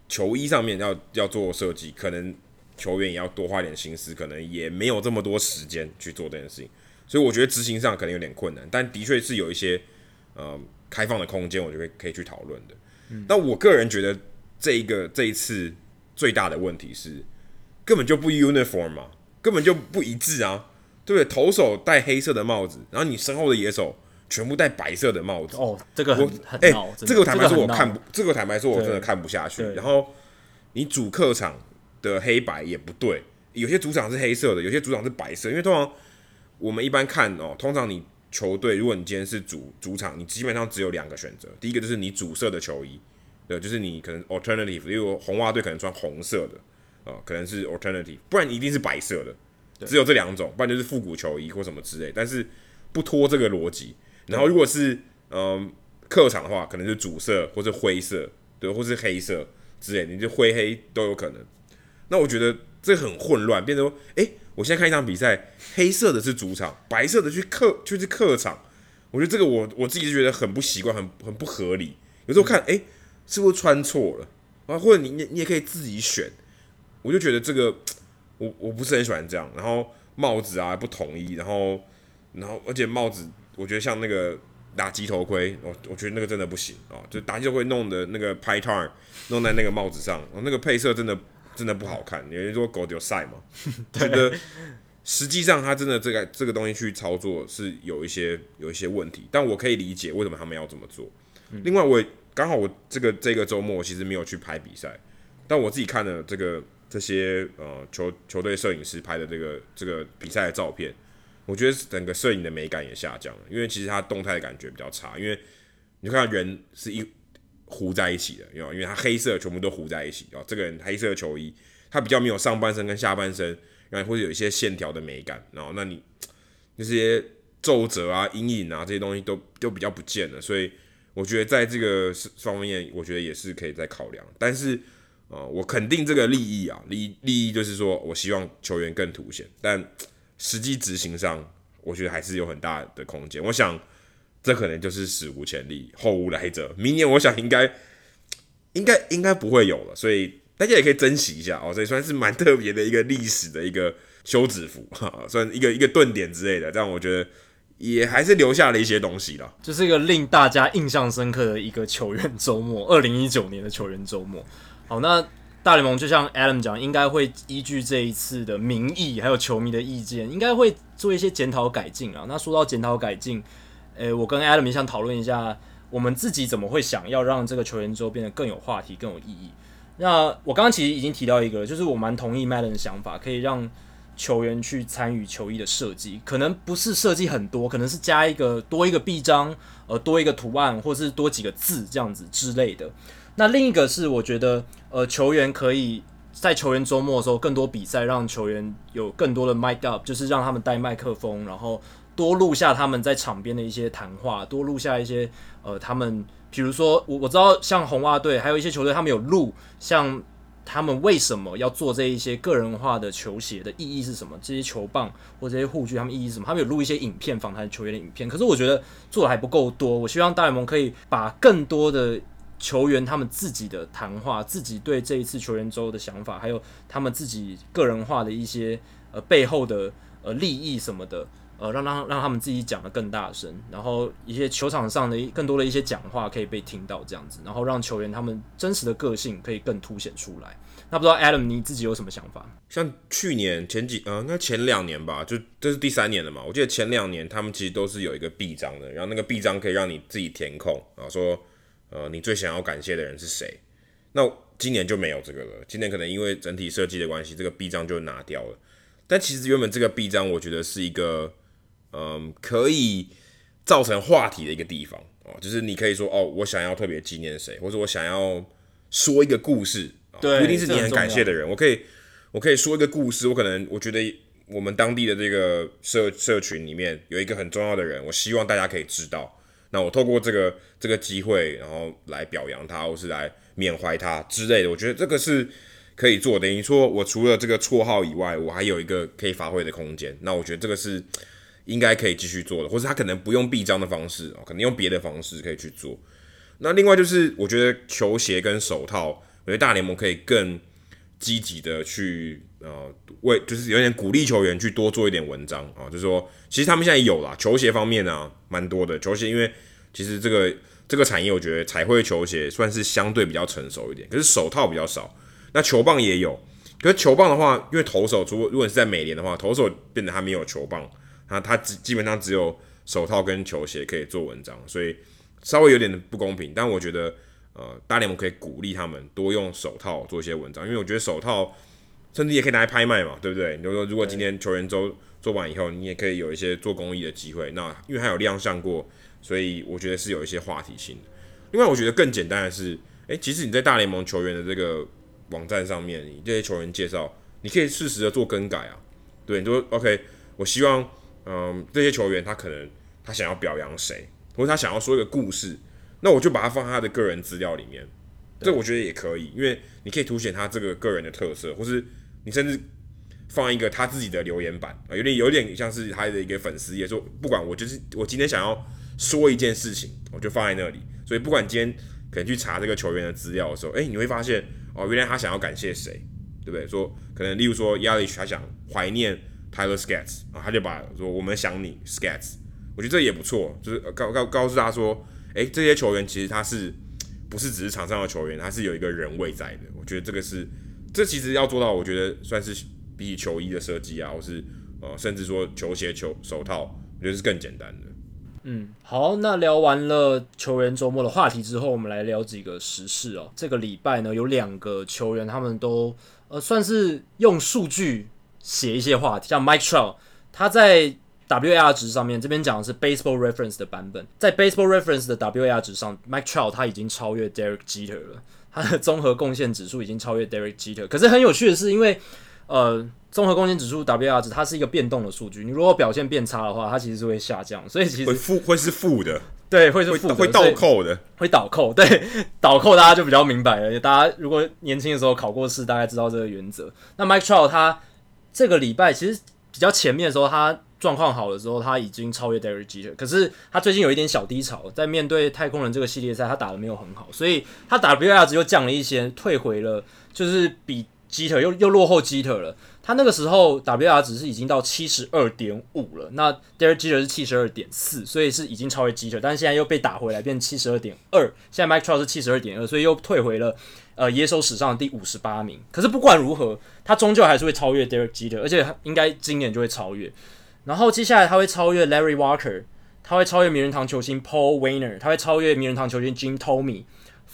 球衣上面要要做设计，可能球员也要多花点心思，可能也没有这么多时间去做这件事情，所以我觉得执行上可能有点困难，但的确是有一些呃开放的空间，我觉得可以去讨论的。嗯、我个人觉得这一个这一次最大的问题是根本就不 uniform 嘛，根本就不一致啊，对不对？投手戴黑色的帽子，然后你身后的野手。全部戴白色的帽子哦，这个很很哎，这个坦白说我看不，这个坦白说我真的看不下去。然后你主客场的黑白也不对，有些主场是黑色的，有些主场是白色。因为通常我们一般看哦，通常你球队，如果你今天是主主场，你基本上只有两个选择，第一个就是你主色的球衣，对，就是你可能 alternative，例如红袜队可能穿红色的啊、哦，可能是 alternative，不然一定是白色的，只有这两种，不然就是复古球衣或什么之类，但是不脱这个逻辑。然后，如果是嗯、呃、客场的话，可能是主色或者灰色，对，或是黑色之类，你就灰黑都有可能。那我觉得这很混乱，变成说，哎，我现在看一场比赛，黑色的是主场，白色的去客就是客场。我觉得这个我我自己是觉得很不习惯，很很不合理。有时候看，哎，是不是穿错了啊？或者你你你也可以自己选。我就觉得这个我我不是很喜欢这样。然后帽子啊不统一，然后然后而且帽子。我觉得像那个打击头盔，我我觉得那个真的不行啊！就打击头盔弄的那个拍 tar 弄在那个帽子上，那个配色真的真的不好看。有人说狗丢赛嘛，觉得实际上他真的这个这个东西去操作是有一些有一些问题，但我可以理解为什么他们要这么做。另外，我刚好我这个这个周末其实没有去拍比赛，但我自己看了这个这些呃球球队摄影师拍的这个这个比赛的照片。我觉得整个摄影的美感也下降了，因为其实它动态的感觉比较差，因为你看人是一糊在一起的，因为因为它黑色全部都糊在一起哦，这个人黑色球衣，它比较没有上半身跟下半身，然后或者有一些线条的美感，然后那你那些皱褶啊、阴影啊这些东西都都比较不见了，所以我觉得在这个方面，我觉得也是可以再考量。但是啊、呃，我肯定这个利益啊，利利益就是说我希望球员更凸显，但。实际执行上，我觉得还是有很大的空间。我想，这可能就是史无前例，后无来者。明年我想应该，应该应该不会有了。所以大家也可以珍惜一下哦。这也算是蛮特别的一个历史的一个休止符，哈，算一个一个顿点之类的。但我觉得也还是留下了一些东西了。就是一个令大家印象深刻的一个球员周末，二零一九年的球员周末。好，那。大联盟就像 Adam 讲，应该会依据这一次的民意，还有球迷的意见，应该会做一些检讨改进啊。那说到检讨改进，诶、我跟 Adam 想讨论一下，我们自己怎么会想要让这个球员周变得更有话题、更有意义。那我刚刚其实已经提到一个，就是我蛮同意 Madden 的想法，可以让球员去参与球衣的设计，可能不是设计很多，可能是加一个多一个臂章，呃，多一个图案，或是多几个字这样子之类的。那另一个是，我觉得，呃，球员可以在球员周末的时候更多比赛，让球员有更多的 mic up，就是让他们带麦克风，然后多录下他们在场边的一些谈话，多录下一些，呃，他们，比如说，我我知道像红袜队，还有一些球队，他们有录，像他们为什么要做这一些个人化的球鞋的意义是什么？这些球棒或这些护具，他们意义是什么？他们有录一些影片，访谈球员的影片，可是我觉得做的还不够多，我希望大联盟可以把更多的。球员他们自己的谈话，自己对这一次球员周的想法，还有他们自己个人化的一些呃背后的呃利益什么的，呃让让让他们自己讲得更大声，然后一些球场上的更多的一些讲话可以被听到这样子，然后让球员他们真实的个性可以更凸显出来。那不知道 Adam 你自己有什么想法？像去年前几呃，那前两年吧，就这是第三年了嘛。我记得前两年他们其实都是有一个臂章的，然后那个臂章可以让你自己填空啊，说。呃，你最想要感谢的人是谁？那今年就没有这个了。今年可能因为整体设计的关系，这个臂章就拿掉了。但其实原本这个臂章，我觉得是一个，嗯、呃，可以造成话题的一个地方哦。就是你可以说，哦，我想要特别纪念谁，或者我想要说一个故事，对，不一定是你很感谢的人。我可以，我可以说一个故事。我可能我觉得我们当地的这个社社群里面有一个很重要的人，我希望大家可以知道。那我透过这个这个机会，然后来表扬他，或是来缅怀他之类的，我觉得这个是可以做。等于说我除了这个绰号以外，我还有一个可以发挥的空间。那我觉得这个是应该可以继续做的，或是他可能不用臂章的方式，可能用别的方式可以去做。那另外就是，我觉得球鞋跟手套，我觉得大联盟可以更积极的去呃为就是有点鼓励球员去多做一点文章啊，就是说其实他们现在有啦，球鞋方面啊蛮多的球鞋，因为其实这个这个产业我觉得彩绘球鞋算是相对比较成熟一点，可是手套比较少，那球棒也有，可是球棒的话，因为投手如果如果你是在美联的话，投手变得他没有球棒，他他基基本上只有手套跟球鞋可以做文章，所以稍微有点不公平，但我觉得。呃，大联盟可以鼓励他们多用手套做一些文章，因为我觉得手套甚至也可以拿来拍卖嘛，对不对？比如说，如果今天球员周做完以后，你也可以有一些做公益的机会。那因为他有亮相过，所以我觉得是有一些话题性的。另外，我觉得更简单的是，诶，其实你在大联盟球员的这个网站上面，你这些球员介绍，你可以适时的做更改啊。对，你说 OK，我希望，嗯、这些球员他可能他想要表扬谁，或者他想要说一个故事。那我就把它放在他的个人资料里面，这我觉得也可以，因为你可以凸显他这个个人的特色，或是你甚至放一个他自己的留言板啊，有点有点像是他的一个粉丝也，说不管我就是我今天想要说一件事情，我就放在那里。所以不管今天可能去查这个球员的资料的时候，诶，你会发现哦，原来他想要感谢谁，对不对？说可能例如说 Yelich 他想怀念 Tyler Skates 啊，他就把说我们想你 Skates，我觉得这也不错，就是告告告诉他说。诶、这些球员其实他是不是只是场上的球员，他是有一个人位在的。我觉得这个是，这其实要做到，我觉得算是比起球衣的设计啊，或是呃，甚至说球鞋、球手套，我觉得是更简单的。嗯，好，那聊完了球员周末的话题之后，我们来聊几个时事哦。这个礼拜呢，有两个球员，他们都呃算是用数据写一些话题，像 Mike Trout，他在。WAR 值上面，这边讲的是 Baseball Reference 的版本，在 Baseball Reference 的 WAR 值上，Mike Trout 他已经超越 Derek Jeter 了，他的综合贡献指数已经超越 Derek Jeter。可是很有趣的是，因为呃，综合贡献指数 WAR 值它是一个变动的数据，你如果表现变差的话，它其实是会下降，所以其实会负会是负的，对，会是负的，会倒扣的，会倒扣，对，倒扣大家就比较明白了。大家如果年轻的时候考过试，大概知道这个原则。那 Mike Trout 他这个礼拜其实比较前面的时候，他状况好的时候，他已经超越 Derek Jeter，可是他最近有一点小低潮，在面对太空人这个系列赛，他打的没有很好，所以他 WAR 值又降了一些，退回了，就是比 Jeter 又又落后 Jeter 了。他那个时候 WAR 值是已经到七十二点五了，那 Derek Jeter 是七十二点四，所以是已经超越 Jeter，但是现在又被打回来，变七十二点二。现在 Mike Trout 是七十二点二，所以又退回了呃野手史上的第五十八名。可是不管如何，他终究还是会超越 Derek Jeter，而且应该今年就会超越。然后接下来他会超越 Larry Walker，他会超越名人堂球星 Paul Waner，他会超越名人堂球星 Jim Thome、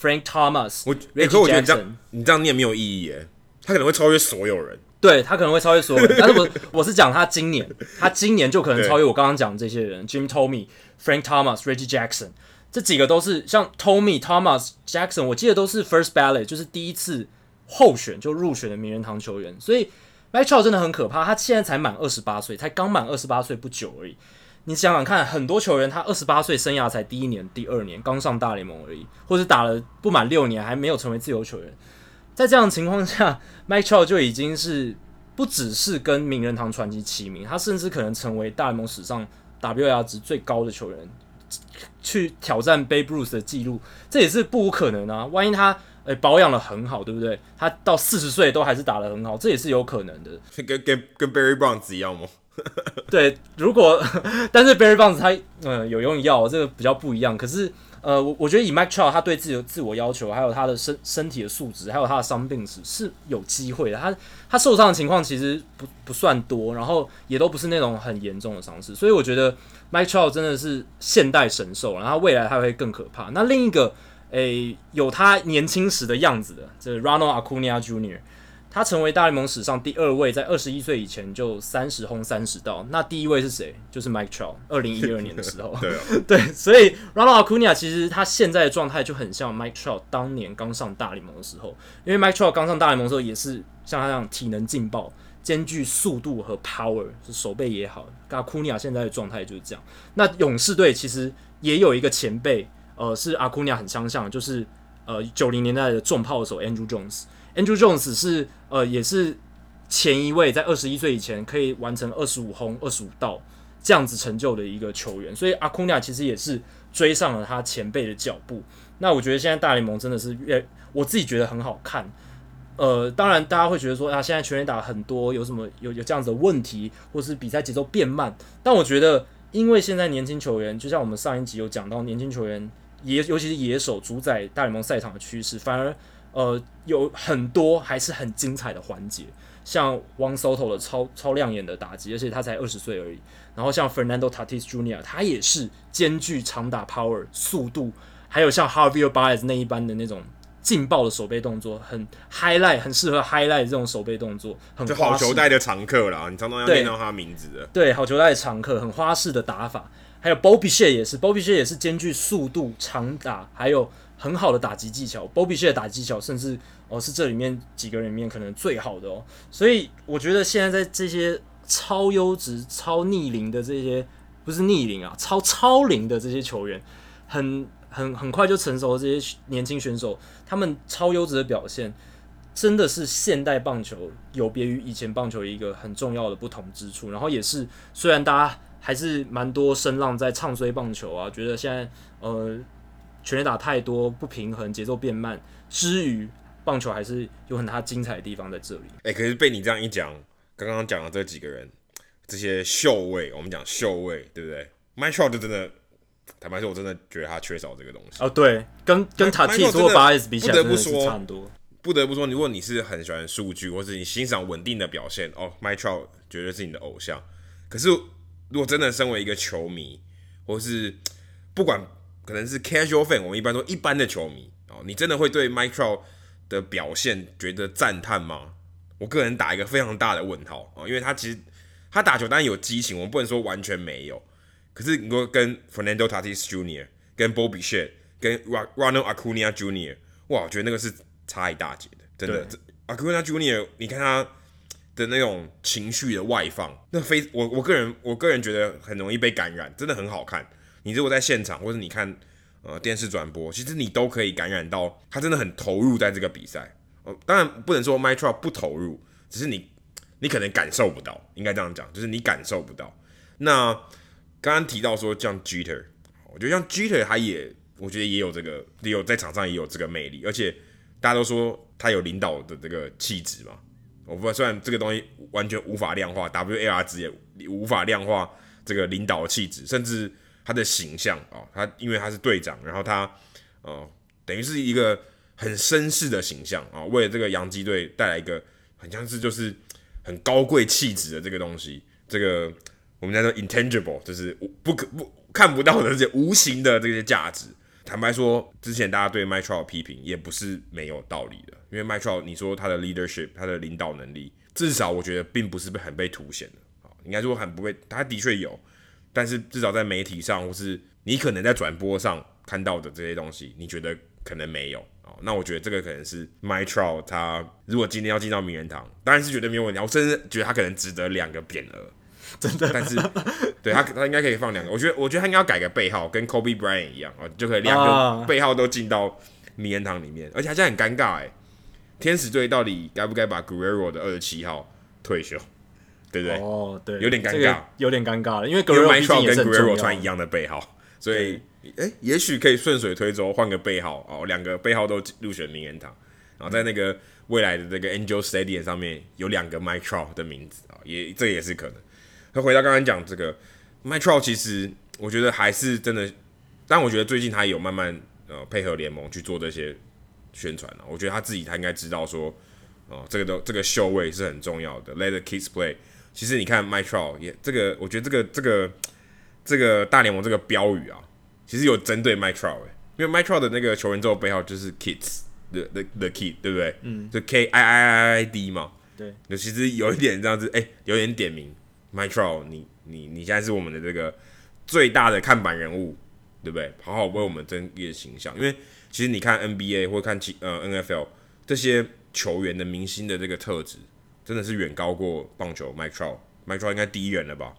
Frank Thomas。我，欸、可我觉得这样你这样念没有意义耶，他可能会超越所有人。对，他可能会超越所有人，但是我我是讲他今年，他今年就可能超越我刚刚讲的这些人，Jim Thome、Frank Thomas、Reggie Jackson，这几个都是像 Tommy、Thomas、Jackson，我记得都是 First Ballot，就是第一次候选就入选的名人堂球员，所以。Mike Trout 真的很可怕，他现在才满二十八岁，才刚满二十八岁不久而已。你想想看，很多球员他二十八岁生涯才第一年、第二年刚上大联盟而已，或是打了不满六年还没有成为自由球员。在这样的情况下，Mike Trout 就已经是不只是跟名人堂传奇齐名，他甚至可能成为大联盟史上 WAR 值最高的球员，去挑战 Babe Ruth 的记录，这也是不无可能啊。万一他诶、欸，保养的很好，对不对？他到四十岁都还是打的很好，这也是有可能的。跟跟跟 Barry Bonds 一样吗？对，如果 但是 Barry Bonds 他嗯、呃、有用药，这个比较不一样。可是呃，我我觉得以 Mike Trout 他对自己的自我要求，还有他的身身体的素质，还有他的伤病史是有机会的。他他受伤的情况其实不不算多，然后也都不是那种很严重的伤势，所以我觉得 Mike Trout 真的是现代神兽，然后未来他会更可怕。那另一个。诶、有他年轻时的样子的，这 Ronald Acuna Jr.，他成为大联盟史上第二位在二十一岁以前就三十轰三十盗。那第一位是谁？就是 Mike Trout，二零一二年的时候。对、哦、对，所以 Ronald Acuna 其实他现在的状态就很像 Mike Trout 当年刚上大联盟的时候，因为 Mike Trout 刚上大联盟的时候也是像他这样体能劲爆，兼具速度和 power，是手背也好。Acuna 现在的状态就是这样。那勇士队其实也有一个前辈。呃，是阿库尼亚很相像，就是呃九零年代的重炮手 Andrew Jones。Andrew Jones 是呃也是前一位在二十一岁以前可以完成二十五轰二十五盗这样子成就的一个球员，所以阿库尼亚其实也是追上了他前辈的脚步。那我觉得现在大联盟真的是越，我自己觉得很好看。呃，当然大家会觉得说啊，现在全垒打很多，有什么有有这样子的问题，或是比赛节奏变慢。但我觉得，因为现在年轻球员，就像我们上一集有讲到，年轻球员野尤其是野手主宰大联盟赛场的趋势，反而呃有很多还是很精彩的环节。像 Juan Soto 的超超亮眼的打击，而且他才二十岁而已。然后像 Fernando Tatis Jr.，他也是兼具长打 power 速度，还有像 Harvey Baez 那一般的那种劲爆的手背动作，很 highlight，很适合 highlight 这种手背动作，很就好球带的常客啦。你常常要念到他名字的，对，好球带的常客，很花式的打法。还有 Bo Bichette 也是，Bo Bichette 也是兼具速度、长打，还有很好的打击技巧。，Bobbi 蟹的打击技巧，甚至哦是这里面几个人里面可能最好的哦。所以我觉得现在在这些超优质、超逆龄的这些，不是逆龄啊，超超龄的这些球员，很很很快就成熟的这些年轻选手，他们超优质的表现，真的是现代棒球有别于以前棒球一个很重要的不同之处。然后也是，虽然大家。还是蛮多声浪在唱衰棒球啊，觉得现在呃全垒打太多不平衡，节奏变慢。之余，棒球还是有很大精彩的地方在这里。哎、欸，可是被你这样一讲，刚刚讲的这几个人，这些秀位，我们讲秀位，对不对？Mike Trout 就真的，坦白说，我真的觉得他缺少这个东西。哦，对，跟跟 Tatis 或 Baez 比起来，不得不说差很多。不得不说，如果你是很喜欢数据，或是你欣赏稳定的表现，哦，Mike Trout 绝对是你的偶像。可是。如果真的身为一个球迷，或是不管可能是 casual fan，我们一般说一般的球迷哦，你真的会对 Mike Trout 的表现觉得赞叹吗？我个人打一个非常大的问号啊，因为他其实他打球当然有激情，我们不能说完全没有。可是你说跟 Fernando Tatis Jr.、跟 Bo Bichette、跟 Ronald Acuna Jr.，哇，我觉得那个是差一大截的，真的。Acuna Jr.，你看他。的那种情绪的外放，那非我我个人我个人觉得很容易被感染，真的很好看。你如果在现场或者你看呃电视转播，其实你都可以感染到他真的很投入在这个比赛。呃，当然不能说 Mytro 不投入，只是你你可能感受不到，应该这样讲，就是你感受不到。那刚刚提到说像 Jeter，我觉得像 Jeter 他也我觉得也有这个也有在场上也有这个魅力，而且大家都说他有领导的这个气质嘛。我不虽然这个东西完全无法量化，WAR 值也无法量化这个领导的气质，甚至他的形象啊、哦，他因为他是队长，然后他呃等于是一个很绅士的形象啊、为了这个洋基队带来一个很像是就是很高贵气质的这个东西，这个我们叫做 intangible，就是不可不看不到的这些无形的这些价值。坦白说，之前大家对 m i t r o 的批评也不是没有道理的，因为 m i t r o 你说他的 leadership，他的领导能力，至少我觉得并不是被很被凸显的啊，应该说很不会，他的确有，但是至少在媒体上或是你可能在转播上看到的这些东西，你觉得可能没有哦？那我觉得这个可能是 Mike Trout 他如果今天要进到名人堂，当然是绝对没有问题，我甚至觉得他可能值得两个匾额。真的，但是对他，他应该可以放两个。我觉得，我觉得他应该要改个背号，跟 Kobe Bryant 一样啊，就可以两个背号都进到名人堂里面。而且他现在很尴尬哎，天使队到底该不该把 Guerrero 的二十七号退休？对不对？哦，对，有点尴尬，有点尴尬了，因为 Guerrero 跟 Guerrero 穿一样的背号，所以哎，也许可以顺水推舟换个背号哦，两个背号都入选名人堂，然后在那个未来的这个 Angel Stadium 上面有两个 Mike Trout 的名字啊，也这也是可能。那回到刚刚讲这个，Mike Trout 其实我觉得还是真的，但我觉得最近他有慢慢呃配合联盟去做这些宣传了。我觉得他自己他应该知道说，哦、呃，这个都这个秀位是很重要的，Let the kids play。其实你看 Mike Trout 也这个，我觉得这个这个这个大联盟这个标语啊，其实有针对 Mike Trout，因为 Mike Trout 的那个球员之后背后就是 kids，the the the kid，对不对？嗯，就 K I I I I D 嘛。对，那其实有一点这样子，哎、欸，有点点名。Mike Trout，你你你现在是我们的这个最大的看板人物，对不对？好好为我们争一个形象，因为其实你看 NBA 或看其呃 NFL 这些球员的明星的这个特质，真的是远高过棒球。Mike Trout，Mike Trout 应该第一人了吧？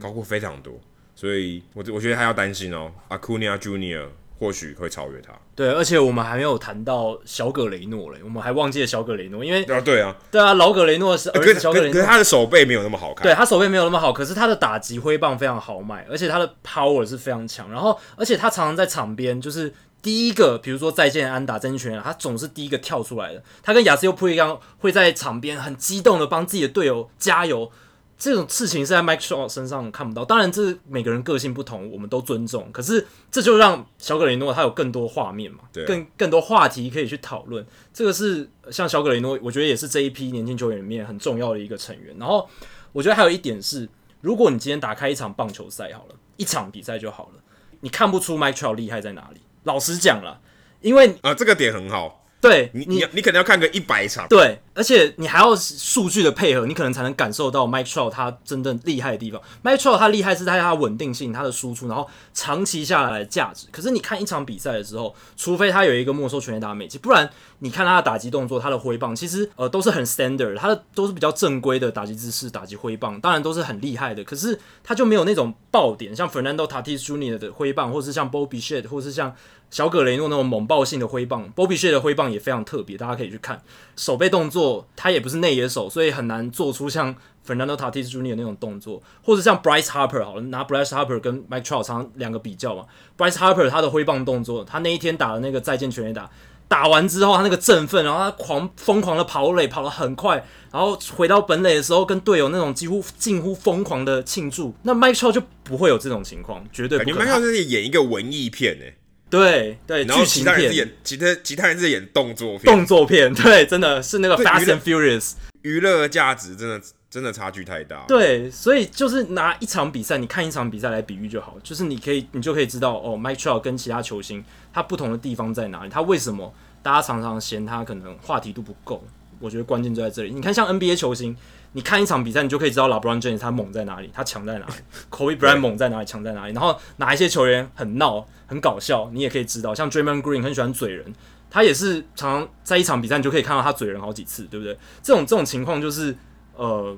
高过非常多，所以我我觉得他要担心哦，Acuna Junior 或许会超越他。对，而且我们还没有谈到小葛雷诺嘞，我们还忘记了小葛雷诺，因为啊，对啊，对啊，老葛雷诺是儿子小葛雷诺，可是他的手背没有那么好看，对他手背没有那么好，可是他的打击挥棒非常豪迈，而且他的 power 是非常强，然后而且他常常在场边就是第一个，比如说再见安打、再见全垒打，他总是第一个跳出来的。他跟亚斯又普一样会在场边很激动的帮自己的队友加油。这种事情是在 Mike Trout 身上看不到，当然这是每个人个性不同，我们都尊重。可是这就让小葛雷诺他有更多画面嘛，对啊、更更多话题可以去讨论。这个是像小葛雷诺，我觉得也是这一批年轻球员里面很重要的一个成员。然后我觉得还有一点是，如果你今天打开一场棒球赛好了，一场比赛就好了，你看不出 Mike Trout 厉害在哪里。老实讲了，因为啊，这个点很好。对你，你你可能要看个一百场，对，而且你还要数据的配合，你可能才能感受到 Mike Trout 他真正厉害的地方。Mike Trout 他厉害是在他稳定性、他的输出，然后长期下来的价值。可是你看一场比赛的时候，除非他有一个没收全垒打美技，不然你看他的打击动作、他的挥棒，其实呃都是很 standard，他的都是比较正规的打击姿势、打击挥棒，当然都是很厉害的。可是他就没有那种爆点，像 Fernando Tatis Jr. 的挥棒，或是像 Bobby s h e t 或是像。小葛雷诺那种猛爆性的挥棒，Bobbi 蟹的挥棒也非常特别，大家可以去看手背动作，他也不是内野手，所以很难做出像 Fernando Tatis Jr. 那种动作，或者像 Bryce Harper 好了，拿 Bryce Harper 跟 Mike Trout 常两个比较嘛，Bryce Harper 他的挥棒动作，他那一天打的那个再见全垒打，打完之后他那个振奋，然后他狂疯狂的跑垒，跑得很快，然后回到本垒的时候跟队友那种几乎近乎疯狂的庆祝，那 Mike Trout 就不会有这种情况，绝对不可能。你们要是演一个文艺片呢、对对，然后其他人是演其他其他人是演动作片，动作片，对，真的是那个 Fast and Furious，娱乐价值真的真的差距太大。对，所以就是拿一场比赛，你看一场比赛来比喻就好，就是你可以你就可以知道哦，Mike Trout 跟其他球星他不同的地方在哪里，他为什么大家常常嫌他可能话题度不够？我觉得关键就在这里。你看像 NBA 球星。你看一场比赛，你就可以知道 LeBron James 他猛在哪里，他强在哪里；Kobe Bryant 猛在哪里，强在哪里。然后哪一些球员很闹、很搞笑，你也可以知道。像 Draymond Green 很喜欢嘴人，他也是常常在一场比赛，你就可以看到他嘴人好几次，对不对？这种这种情况就是呃。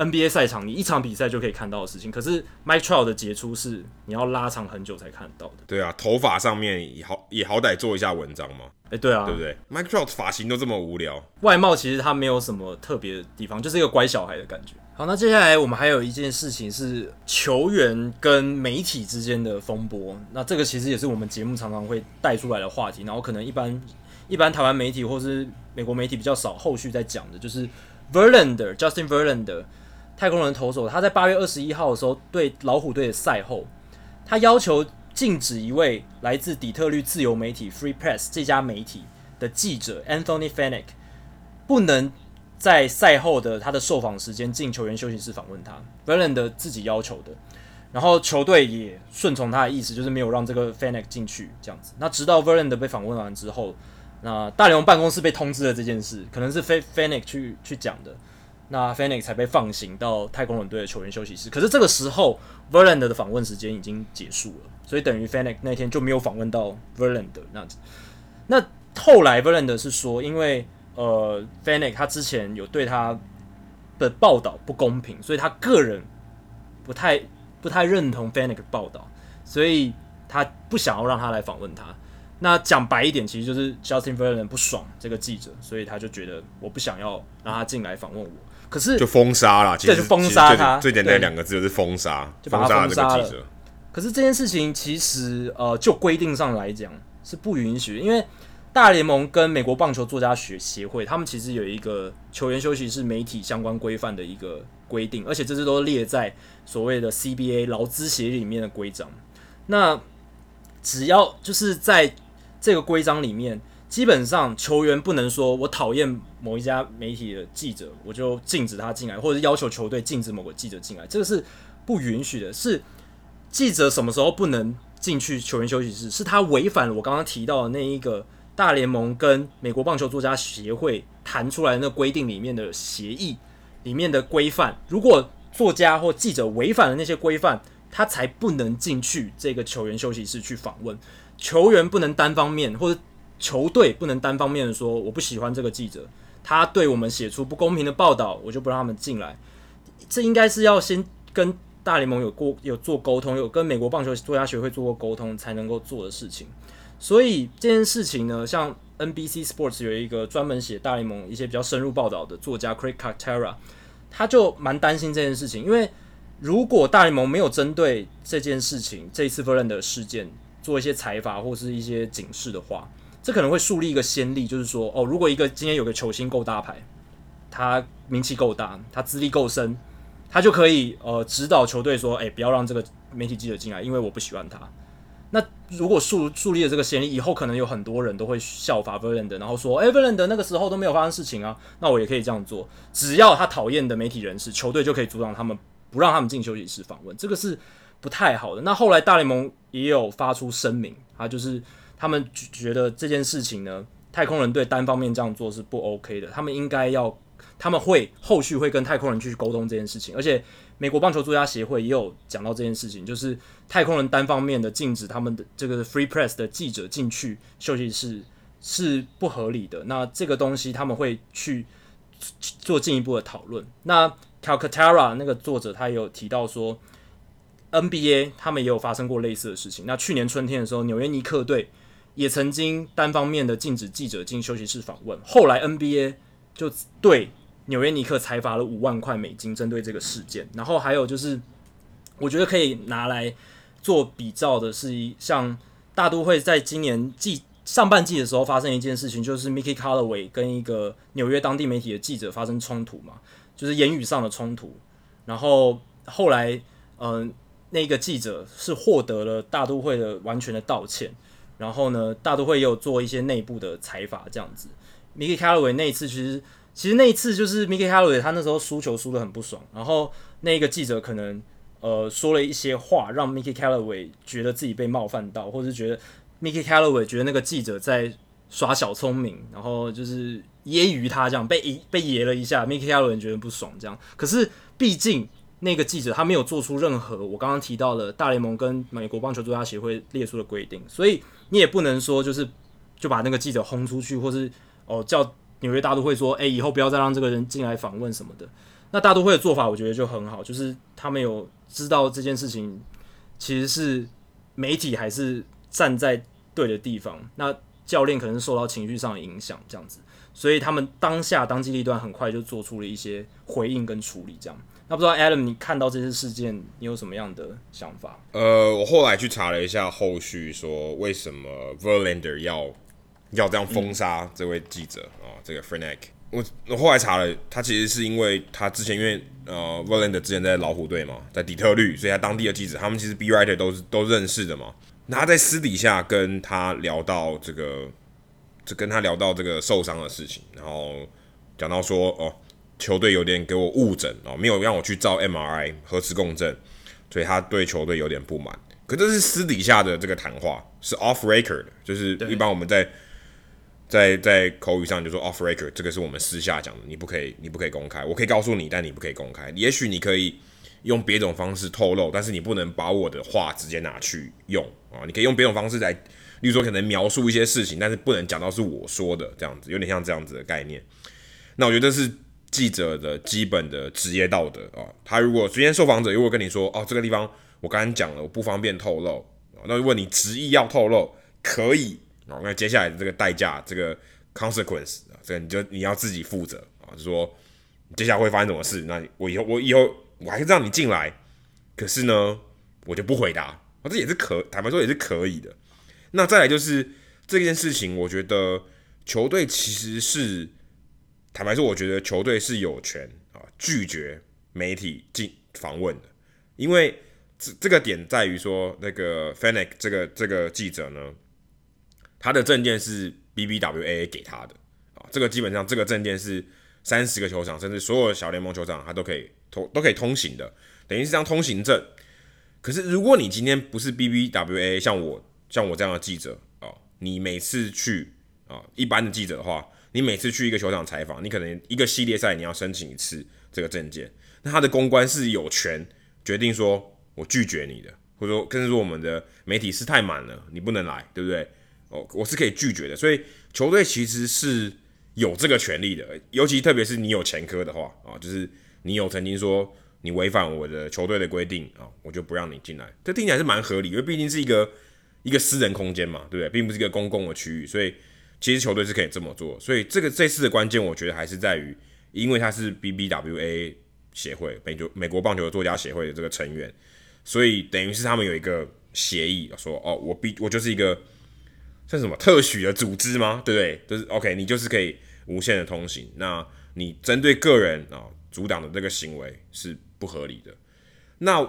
NBA 赛场，你一场比赛就可以看到的事情。可是 Mike Trout 的杰出是你要拉长很久才看得到的。对啊，头发上面也好也好歹做一下文章嘛。哎、欸，对啊，对不对？Mike Trout 发型都这么无聊，外貌其实他没有什么特别的地方，就是一个乖小孩的感觉。好，那接下来我们还有一件事情是球员跟媒体之间的风波。那这个其实也是我们节目常常会带出来的话题。然后可能一般一般台湾媒体或是美国媒体比较少后续在讲的，就是 Verlander Justin Verlander。太空人投手，他在八月二十一号的时候对老虎队的赛后，他要求禁止一位来自底特律自由媒体 Free Press 这家媒体的记者 Anthony Fenwick 不能在赛后的他的受访时间进球员休息室访问他 v e r l a n d 自己要求的，然后球队也顺从他的意思，就是没有让这个 Fenech 进去这样子。那直到 v e r l a n d 被访问完之后，那大联盟办公室被通知了这件事，可能是 Fenech 去去讲的。那 f e n i x 才被放行到太空人队的球员休息室。可是这个时候 Verland 的访问时间已经结束了，所以等于 f e n i x 那天就没有访问到 Verland 那样子。那后来 Verland 是说，因为呃 f e n i x 他之前有对他的报道不公平，所以他个人不太不太认同 f e n i x 的报道，所以他不想要让他来访问他。那讲白一点，其实就是 Justin Verlander 不爽这个记者，所以他就觉得我不想要让他进来访问我。可是就封杀了，对，就封杀他。最简单两个字就是封杀，就把他封杀了。了可是这件事情其实呃，就规定上来讲是不允许，因为大联盟跟美国棒球作家学协会，他们其实有一个球员休息是媒体相关规范的一个规定，而且这些都列在所谓的 CBA 劳资协议里面的规章。那只要就是在这个规章里面。基本上球员不能说我讨厌某一家媒体的记者，我就禁止他进来，或者是要求球队禁止某个记者进来，这个是不允许的。是记者什么时候不能进去球员休息室？是他违反了我刚刚提到的那一个大联盟跟美国棒球作家协会谈出来的那规定里面的协议里面的规范。如果作家或记者违反了那些规范，他才不能进去这个球员休息室去访问。球员不能单方面或者。球队不能单方面的说我不喜欢这个记者，他对我们写出不公平的报道，我就不让他们进来。这应该是要先跟大联盟有过有做沟通，有跟美国棒球作家协会做过沟通才能够做的事情。所以这件事情呢，像 NBC Sports 有一个专门写大联盟一些比较深入报道的作家 Craig Cartera，他就蛮担心这件事情，因为如果大联盟没有针对这件事情，这一次 Verlander 的事件做一些裁罚或是一些警示的话，这可能会树立一个先例，就是说，哦，如果一个今天有个球星够大牌，他名气够大，他资历够深。他就可以呃指导球队说，哎、不要让这个媒体记者进来，因为我不喜欢他。那如果树树立了这个先例，以后可能有很多人都会效法 v e r l a n d 然后说，哎、欸、Verlander 那个时候都没有发生事情啊，那我也可以这样做。只要他讨厌的媒体人士，球队就可以阻挡他们，不让他们进休息室访问，这个是不太好的。那后来大联盟也有发出声明，啊，就是他们觉得这件事情呢，太空人队单方面这样做是不 OK 的，他们应该要。他们会后续会跟太空人去沟通这件事情，而且美国棒球作家协会也有讲到这件事情，就是太空人单方面的禁止他们的这个 Free Press 的记者进去休息室是不合理的。那这个东西他们会去做进一步的讨论。那 Calcaterra 那个作者他也有提到说，NBA 他们也有发生过类似的事情。那去年春天的时候，纽约尼克队也曾经单方面的禁止记者进休息室访问，后来 NBA 就对。纽约尼克裁罚了五万块美金，针对这个事件。然后还有就是，我觉得可以拿来做比照的是一，像大都会在今年季上半季的时候发生一件事情，就是 Mickey Callaway 跟一个纽约当地媒体的记者发生冲突嘛，就是言语上的冲突。然后后来，嗯、那个记者是获得了大都会的完全的道歉。然后呢，大都会也有做一些内部的采访，这样子。Mickey Callaway 那一次其实。其实那一次就是 Mickey Callaway 他那时候输球输得很不爽，然后那个记者可能呃说了一些话，让 Mickey Callaway 觉得自己被冒犯到，或是觉得 Mickey Callaway 觉得那个记者在耍小聪明，然后就是揶揄他这样被被爷了一下，Mickey Callaway 觉得不爽这样。可是毕竟那个记者他没有做出任何我刚刚提到的大联盟跟美国棒球作家协会列出的规定，所以你也不能说就是就把那个记者轰出去，或是哦、叫。纽约大都会说：“哎、以后不要再让这个人进来访问什么的。”那大都会的做法，我觉得就很好，就是他们有知道这件事情其实是媒体还是站在对的地方。那教练可能受到情绪上的影响，这样子，所以他们当下当机立断，很快就做出了一些回应跟处理。这样，那不知道 Adam，你看到这些事件，你有什么样的想法？呃，我后来去查了一下后续，说为什么 Verlander 要。要这样封杀这位记者啊、嗯哦，这个 Frenak，我我后来查了，他其实是因为他之前因为呃 Verlander 之前在老虎队嘛，在底特律，所以他当地的记者，他们其实 B writer 都是都认识的嘛。那他在私底下跟他聊到这个，就跟他聊到这个受伤的事情，然后讲到说哦，球队有点给我误诊哦，没有让我去照 MRI 核磁共振，所以他对球队有点不满。可这是私底下的这个谈话，是 off record，就是一般我们在。在在口语上就说 off record，这个是我们私下讲的，你不可以，你不可以公开。我可以告诉你，但你不可以公开。也许你可以用别种方式透露，但是你不能把我的话直接拿去用啊。你可以用别种方式来，例如说可能描述一些事情，但是不能讲到是我说的这样子，有点像这样子的概念。那我觉得这是记者的基本的职业道德啊。他如果今天受访者如果跟你说哦，这个地方我刚刚讲了，我不方便透露，那如果你执意要透露，可以。哦，那接下来的这个代价，这个 consequence 啊，这个你就你要自己负责啊，就是说接下来会发生什么事，那我以后我以后我还是让你进来，可是呢，我就不回答啊，这也是可坦白说也是可以的。那再来就是这件事情，我觉得球队其实是坦白说，我觉得球队是有权啊拒绝媒体进访问的，因为这这个点在于说那个 Fennec 这个这个记者呢。他的证件是 BBWA 给他的啊，这个基本上这个证件是三十个球场，甚至所有小联盟球场，他都可以通都可以通行的，等于是张通行证。可是如果你今天不是 BBWA，像我像我这样的记者啊，你每次去啊一般的记者的话，你每次去一个球场采访，你可能一个系列赛你要申请一次这个证件，那他的公关是有权决定说我拒绝你的，或者说甚至说我们的媒体是太满了，你不能来，对不对？哦，我是可以拒绝的，所以球队其实是有这个权利的，尤其特别是你有前科的话啊，就是你有曾经说你违反我的球队的规定啊，我就不让你进来。这听起来是蛮合理，因为毕竟是一个一个私人空间嘛，对不对？并不是一个公共的区域，所以其实球队是可以这么做。所以这个这次的关键，我觉得还是在于，因为他是 BBWA 协会美球美国棒球作家协会的这个成员，所以等于是他们有一个协议，说哦，我必我就是一个算什么特许的组织吗？对不对？就是 OK，你就是可以无限的通行。那你针对个人啊阻挡的这个行为是不合理的。那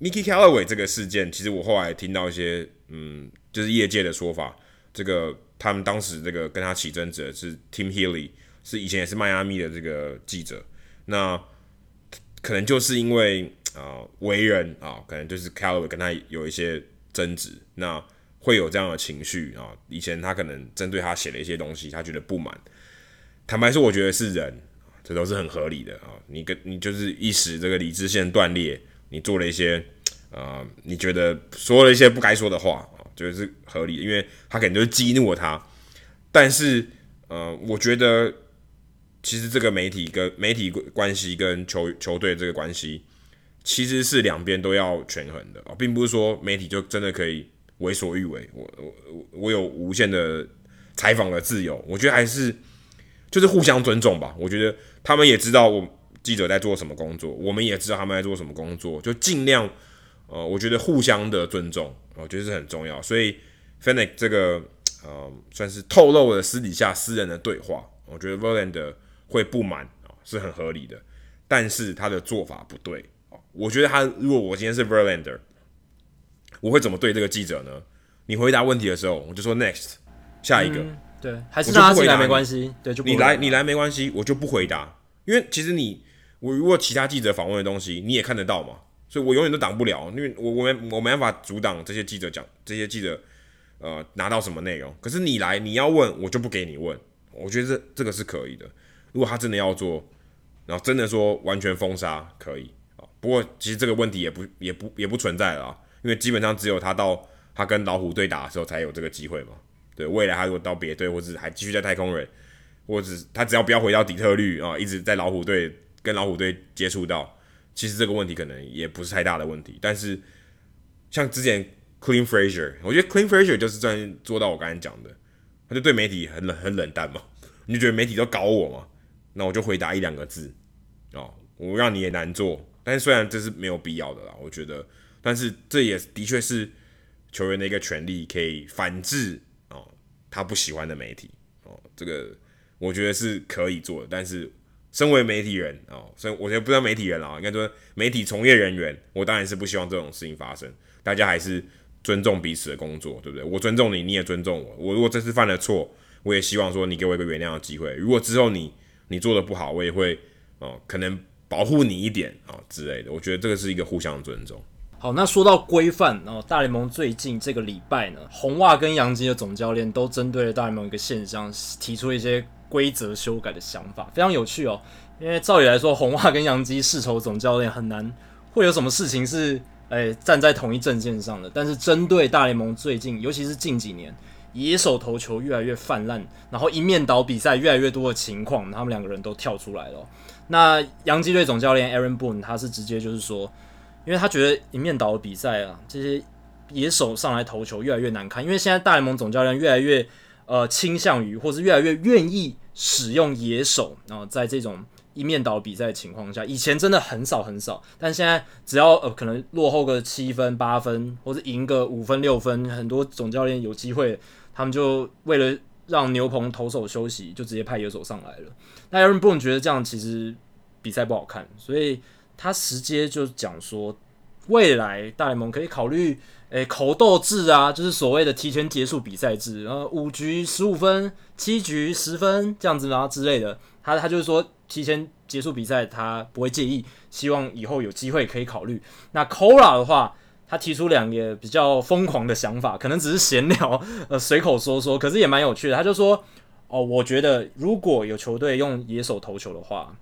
Mickey Callaway 这个事件，其实我后来听到一些，嗯，就是业界的说法，这个他们当时这个跟他起争执的是 Tim Healy，是以前也是迈阿密的这个记者，那可能就是因为啊为人啊，可能就是 Callaway 跟他有一些争执，那会有这样的情绪啊。以前他可能针对他写了一些东西，他觉得不满。坦白说，我觉得是人，这都是很合理的啊。你跟你就是一时这个理智线断裂。你做了一些，呃，你觉得说了一些不该说的话啊，就是合理的，因为他可能就是激怒了他。但是，呃，我觉得其实这个媒体跟媒体关系跟球球队这个关系，其实是两边都要权衡的啊，并不是说媒体就真的可以为所欲为。我我我有无限的采访的自由，我觉得还是就是互相尊重吧。我觉得他们也知道我。记者在做什么工作，我们也知道他们在做什么工作，就尽量，呃，我觉得互相的尊重，我觉得是很重要。所以 Fennec 这个，呃，算是透露了私底下私人的对话，我觉得 Verlander 会不满啊，是很合理的。但是他的做法不对，我觉得他如果我今天是 Verlander，我会怎么对这个记者呢？你回答问题的时候，我就说 Next，下一个，嗯、对，还是他进来没关系，对，就你来你来没关系，我就不回答，因为其实你。我如果其他记者访问的东西你也看得到嘛，所以我永远都挡不了，因为我我没我没办法阻挡这些记者讲这些记者呃拿到什么内容。可是你来你要问我就不给你问，我觉得这这个是可以的。如果他真的要做，然后真的说完全封杀可以啊。不过其实这个问题也不也不也不存在了啊，因为基本上只有他到他跟老虎队打的时候才有这个机会嘛。对，未来他如果到别队或者还继续在太空人，或者他只要不要回到底特律啊，一直在老虎队。跟老虎队接触到，其实这个问题可能也不是太大的问题。但是像之前 Clint Frazier，我觉得 Clint Frazier 就是专做到我刚才讲的，他就对媒体很冷很冷淡嘛。你就觉得媒体都搞我嘛？那我就回答一两个字哦，我让你也难做。但是虽然这是没有必要的啦，我觉得，但是这也的确是球员的一个权利，可以反制哦他不喜欢的媒体哦。这个我觉得是可以做的，但是。身为媒体人啊，所以我觉得不知道媒体人啊，应该说媒体从业人员，我当然是不希望这种事情发生。大家还是尊重彼此的工作，对不对？我尊重你，你也尊重我。我如果这次犯了错，我也希望说你给我一个原谅的机会。如果之后你你做的不好，我也会哦，可能保护你一点啊之类的。我觉得这个是一个互相尊重。好，那说到规范哦，大联盟最近这个礼拜呢，红袜跟洋基的总教练都针对了大联盟一个现象提出一些。规则修改的想法非常有趣哦，因为照理来说，红袜跟洋基世仇总教练很难会有什么事情是诶、站在同一阵线上的。但是针对大联盟最近，尤其是近几年野手投球越来越泛滥，然后一面倒比赛越来越多的情况，他们两个人都跳出来了、那洋基队总教练 Aaron Boone 他是直接就是说，因为他觉得一面倒的比赛啊，这些野手上来投球越来越难看，因为现在大联盟总教练越来越呃倾向于，或是越来越愿意。使用野手，然后在这种一面倒比赛的情况下，以前真的很少很少，但现在只要呃可能落后个七分八分，或者赢个五分六分，很多总教练有机会，他们就为了让牛棚投手休息，就直接派野手上来了。那有人不能觉得这样其实比赛不好看，所以他直接就讲说，未来大联盟可以考虑。诶，口斗制啊，就是所谓的提前结束比赛制，然后五局十五分，七局十分这样子啊之类的。他他就是说提前结束比赛，他不会介意，希望以后有机会可以考虑。那 Cora 的话，他提出两个比较疯狂的想法，可能只是闲聊，呃，随口说说，可是也蛮有趣的。他就说，哦，我觉得如果有球队用野手投球的话，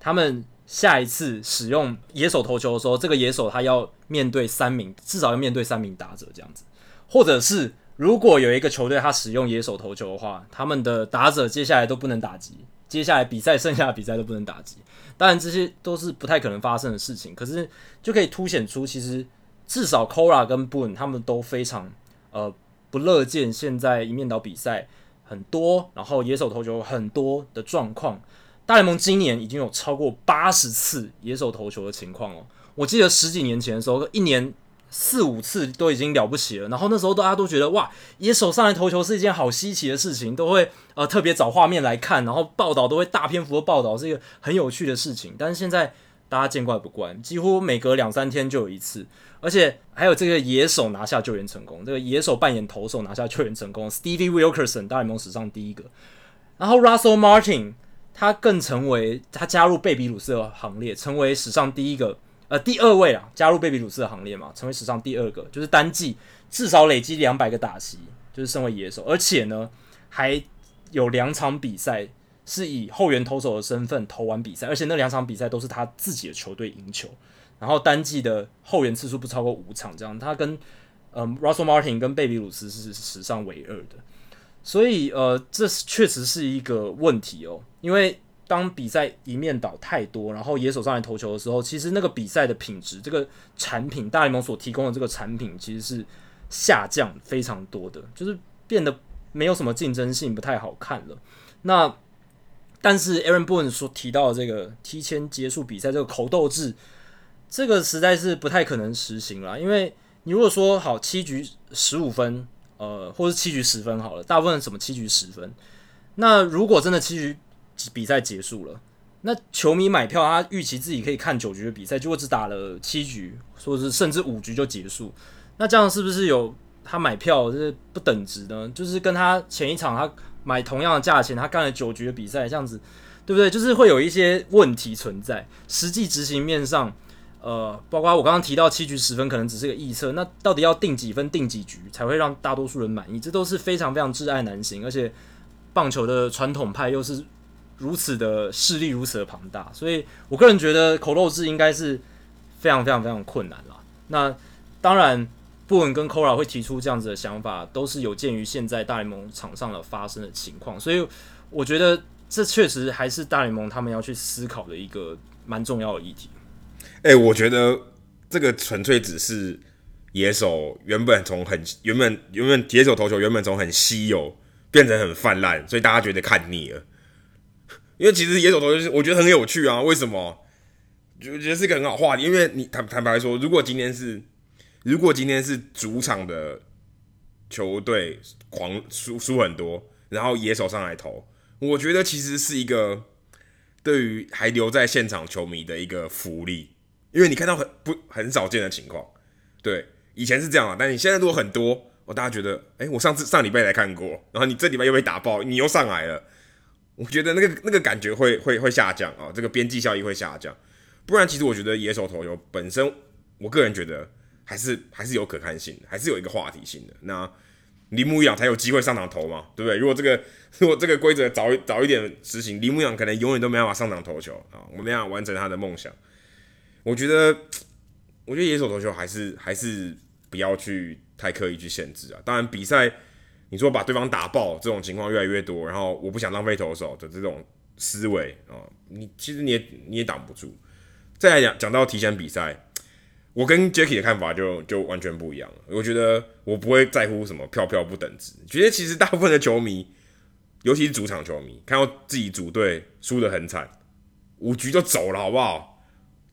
他们。下一次使用野手投球的时候，这个野手他要面对三名，至少要面对三名打者这样子。或者是如果有一个球队他使用野手投球的话，他们的打者接下来都不能打击，接下来比赛剩下的比赛都不能打击。当然这些都是不太可能发生的事情，可是就可以凸显出其实至少 Cora 跟 Boon 他们都非常呃不乐见现在一面倒比赛很多，然后野手投球很多的状况。大联盟今年已经有超过八十次野手投球的情况哦。我记得十几年前的时候，一年四五次都已经了不起了。然后那时候大家都觉得哇，野手上来投球是一件好稀奇的事情，都会呃特别找画面来看，然后报道都会大篇幅的报道，是一个很有趣的事情。但是现在大家见怪不怪，几乎每隔两三天就有一次，而且还有这个野手拿下救援成功，这个野手扮演投手拿下救援成功，Steve Wilkerson 大联盟史上第一个，然后 Russell Martin。他更成为他加入贝比鲁斯的行列，成为史上第一个呃第二位啊，加入贝比鲁斯的行列嘛，成为史上第二个，就是单季至少累积两百个打席，就是身为野手，而且呢还有两场比赛是以后援投手的身份投完比赛，而且那两场比赛都是他自己的球队赢球，然后单季的后援次数不超过五场，这样他跟嗯 Russell Martin 跟贝比鲁斯是史上唯二的。所以，呃，这确实是一个问题哦。因为当比赛一面倒太多，然后野手上来投球的时候，其实那个比赛的品质，这个产品，大联盟所提供的这个产品，其实是下降非常多的，就是变得没有什么竞争性，不太好看了。那但是 Aaron Boone 所提到的这个提前结束比赛这个口斗制，这个实在是不太可能实行了。因为你如果说好七局十五分。呃，或是七局十分好了，大部分什么七局十分。那如果真的七局比赛结束了，那球迷买票，他预期自己可以看九局的比赛，结果只打了七局，或者是甚至五局就结束，那这样是不是有他买票就是不等值呢？就是跟他前一场他买同样的价钱，他干了九局的比赛，这样子对不对？就是会有一些问题存在，实际执行面上。呃，包括我刚刚提到七局十分可能只是个预测，那到底要定几分、定几局才会让大多数人满意？这都是非常非常至爱难行，而且棒球的传统派又是如此的势力如此的庞大，所以我个人觉得口斗制应该是非常非常非常困难了。那当然，布恩跟 Cora 会提出这样子的想法，都是有鉴于现在大联盟场上的发生的情况，所以我觉得这确实还是大联盟他们要去思考的一个蛮重要的议题。哎、我觉得这个纯粹只是野手原本从很原本原本野手投球原本从很稀有变成很泛滥，所以大家觉得看腻了。因为其实野手投球是我觉得很有趣啊，为什么？就觉得是个很好话题，因为你坦坦白说，如果今天是如果今天是主场的球队狂输输很多，然后野手上来投，我觉得其实是一个对于还留在现场球迷的一个福利。因为你看到很不很少见的情况，对，以前是这样啊，但你现在如果很多，哦、大家觉得，哎，我上次上礼拜来看过，然后你这礼拜又被打爆，你又上来了，我觉得那个那个感觉会会会下降啊、这个边际效益会下降，不然其实我觉得野手投球本身，我个人觉得还是还是有可看性，还是有一个话题性的。那铃木一朗才有机会上场投嘛，对不对？如果这个 如果这个规则早早一点执行，铃木一朗可能永远都没办法上场投球啊，我没办法完成他的梦想。我觉得，我觉得野手投球还是还是不要去太刻意去限制啊。当然，比赛你说把对方打爆这种情况越来越多，然后我不想浪费投手的这种思维啊，你其实你也你也挡不住。再来讲讲到提前比赛，我跟 Jacky 的看法就就完全不一样了。我觉得我不会在乎什么票票不等值，觉得其实大部分的球迷，尤其是主场球迷，看到自己组队输得很惨，五局就走了，好不好？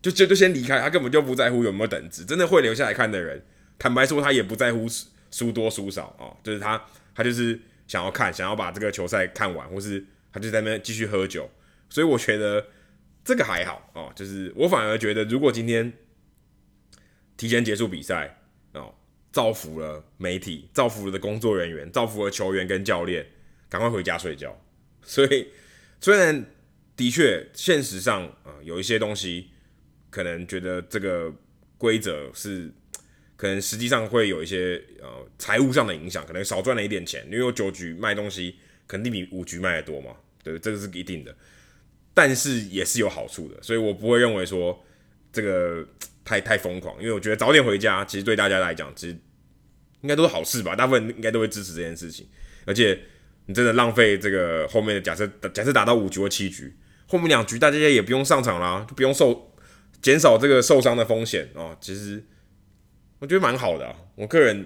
就就就先离开，他根本就不在乎有没有等值，真的会留下来看的人，坦白说，他也不在乎输多输少啊、哦，就是他他就是想要看，想要把这个球赛看完，或是他就在那边继续喝酒，所以我觉得这个还好哦，就是我反而觉得，如果今天提前结束比赛哦，造福了媒体，造福了的工作人员，造福了球员跟教练，赶快回家睡觉。所以虽然的确现实上啊、有一些东西。可能觉得这个规则是，可能实际上会有一些呃财务上的影响，可能少赚了一点钱，因为我九局卖东西肯定比五局卖得多嘛，对，这个是一定的。但是也是有好处的，所以我不会认为说这个太太疯狂，因为我觉得早点回家其实对大家来讲其实应该都是好事吧，大部分应该都会支持这件事情。而且你真的浪费这个后面的假设，假设打到五局或七局，后面两局大家也不用上场啦，就不用受。减少这个受伤的风险哦，其实我觉得蛮好的啊。我个人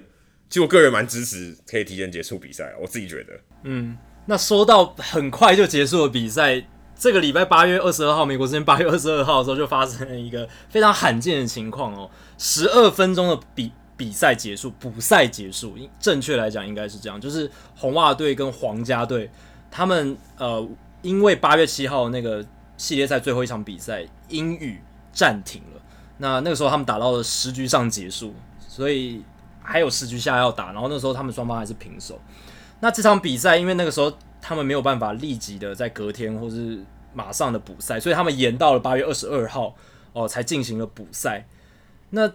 其实我个人蛮支持可以提前结束比赛，我自己觉得。嗯，那说到很快就结束的比赛，这个礼拜八月二十二号，美国时间八月二十二号的时候，就发生了一个非常罕见的情况哦，十二分钟的比比赛结束，补赛结束，正确来讲应该是这样，就是红袜队跟皇家队，他们呃，因为八月七号那个系列赛最后一场比赛因雨暂停了，那那个时候他们打到了十局上结束，所以。还有十局下要打，然后那时候他们双方还是平手。那这场比赛，因为那个时候他们没有办法立即的在隔天或是马上的补赛，所以他们延到了八月二十二号哦才进行了补赛。那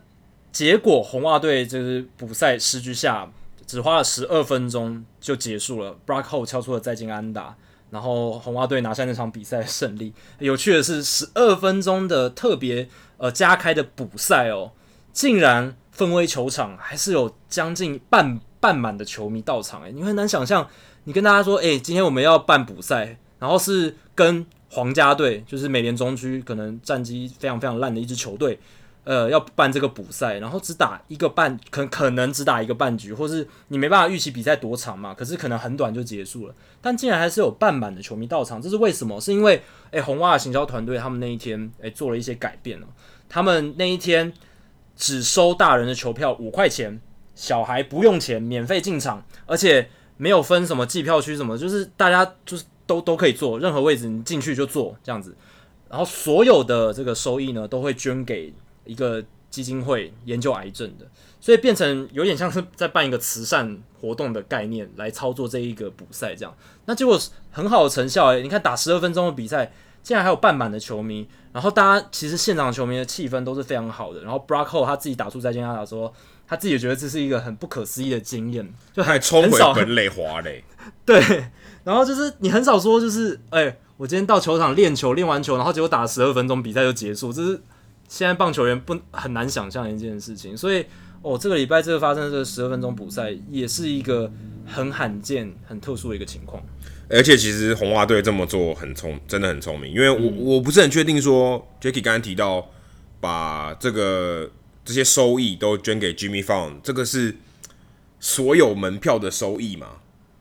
结果红袜队就是补赛十局下只花了十二分钟就结束了，Brock Holt 敲出了再见安打，然后红袜队拿下那场比赛胜利。有趣的是，十二分钟的特别呃加开的补赛哦，竟然。氛围球场还是有将近半半满的球迷到场，诶，你很难想象，你跟大家说，诶、今天我们要办补赛，然后是跟皇家队，就是美联中区可能战绩非常非常烂的一支球队，呃，要办这个补赛，然后只打一个半，可可能只打一个半局，或是你没办法预期比赛多长嘛，可是可能很短就结束了，但竟然还是有半满的球迷到场，这是为什么？是因为，诶、红袜行销团队他们那一天，诶、做了一些改变了，他们那一天。只收大人的球票五块钱，小孩不用钱，免费进场，而且没有分什么计票区什么，就是大家就是都都可以坐，任何位置你进去就坐这样子。然后所有的这个收益呢，都会捐给一个基金会研究癌症的，所以变成有点像是在办一个慈善活动的概念来操作这一个补赛这样。那结果很好的成效诶，你看打十二分钟的比赛。竟然还有半满的球迷，然后大家其实现场球迷的气氛都是非常好的。然后 Brocko 他自己打出再见他打说，他自己也觉得这是一个很不可思议的经验，就还冲回本垒滑嘞。对，然后就是你很少说，就是哎、我今天到球场练球，练完球，然后结果打了十二分钟比赛就结束，这是现在棒球员不很难想象一件事情。所以哦，这个礼拜这个发生这十二分钟补赛，也是一个很罕见、很特殊的一个情况。而且其实红袜队这么做很聪，真的很聪明。因为我、我不是很确定说，Jacky 刚才提到把这个这些收益都捐给 Jimmy Fund，这个是所有门票的收益嘛？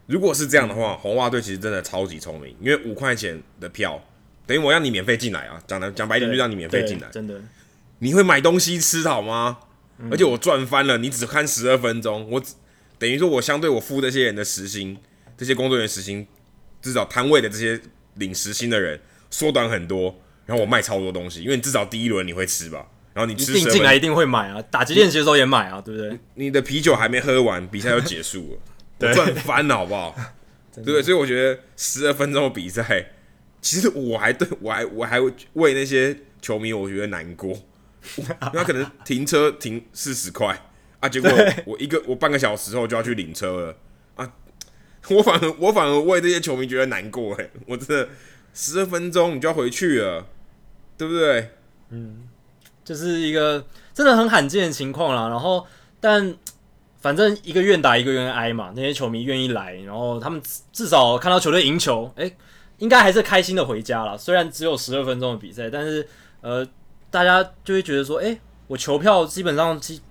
如果是这样的话，红袜队其实真的超级聪明。因为五块钱的票等于我让你免费进来啊，讲的讲白一点就让你免费进来，真的。你会买东西吃好吗？嗯、而且我赚翻了，你只看十二分钟，我等于说我相对我付这些人的时薪，这些工作人员时薪。至少摊位的这些领时薪的人缩短很多，然后我卖超多东西，因为你至少第一轮你会吃吧，然后你吃进来一定会买啊，打击练习的时候也买啊，对不对？你的啤酒还没喝完，比赛就结束了，赚翻了好不好？对不对？所以我觉得十二分钟的比赛，其实我还对 我还我还为那些球迷我觉得难过，他可能停车停四十块啊，结果我一个我半个小时后就要去领车了啊。我反而我反而为这些球迷觉得难过哎，我真的十二分钟你就要回去了，对不对？嗯，就是一个真的很罕见的情况啦。然后，但反正一个愿打一个愿挨嘛，那些球迷愿意来，然后他们至少看到球队赢球，哎、欸，应该还是开心的回家了。虽然只有十二分钟的比赛，但是呃，大家就会觉得说，哎、我球票基本上近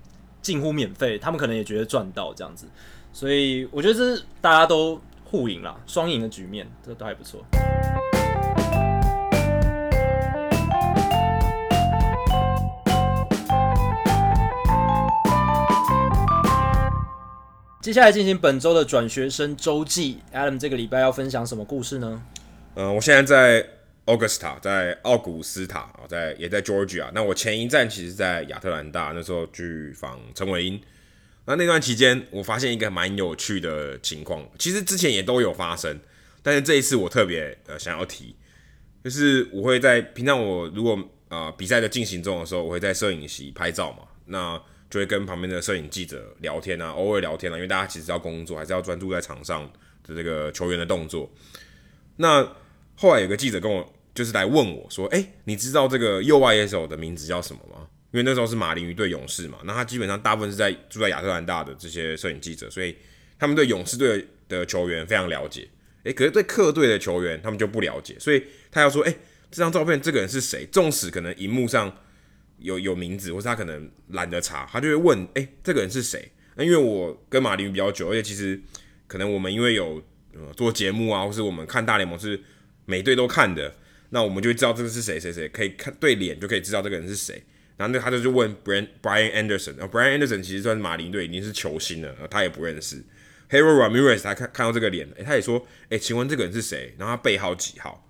近乎免费，他们可能也觉得赚到这样子。所以我觉得这是大家都互赢啦，双赢的局面，这都还不错。接下来进行本周的转学生周记，Adam 这个礼拜要分享什么故事呢？嗯、我现在在 Augusta，在奥古斯塔啊，在也在 Georgia。那我前一站其实在亚特兰大，那时候去访陈伟英。那那段期间，我发现一个蛮有趣的情况，其实之前也都有发生，但是这一次我特别呃想要提，就是我会在平常我如果呃比赛的进行中的时候，我会在摄影席拍照嘛，那就会跟旁边的摄影记者聊天啊，偶尔聊天啊，因为大家其实要工作，还是要专注在场上的这个球员的动作。那后来有个记者跟我就是来问我说：“诶，你知道这个右外野手的名字叫什么吗？”因为那时候是马林鱼对勇士嘛，那他基本上大部分是在住在亚特兰大的这些摄影记者，所以他们对勇士队的球员非常了解。诶，可是对客队的球员他们就不了解，所以他要说，诶，这张照片这个人是谁？纵使可能荧幕上有有名字，或是他可能懒得查，他就会问，诶，这个人是谁？那因为我跟马林鱼比较久，而且其实可能我们因为有呃做节目啊，或是我们看大联盟是每队都看的，那我们就会知道这个是谁谁谁，可以看对脸就可以知道这个人是谁。然后那他就去问 Brian Brian Anderson，然后 Brian Anderson 其实算是马林队已经是球星了，他也不认识。Harold Ramirez 他看看到这个脸，诶，他也说，诶，请问这个人是谁？然后他背号几号？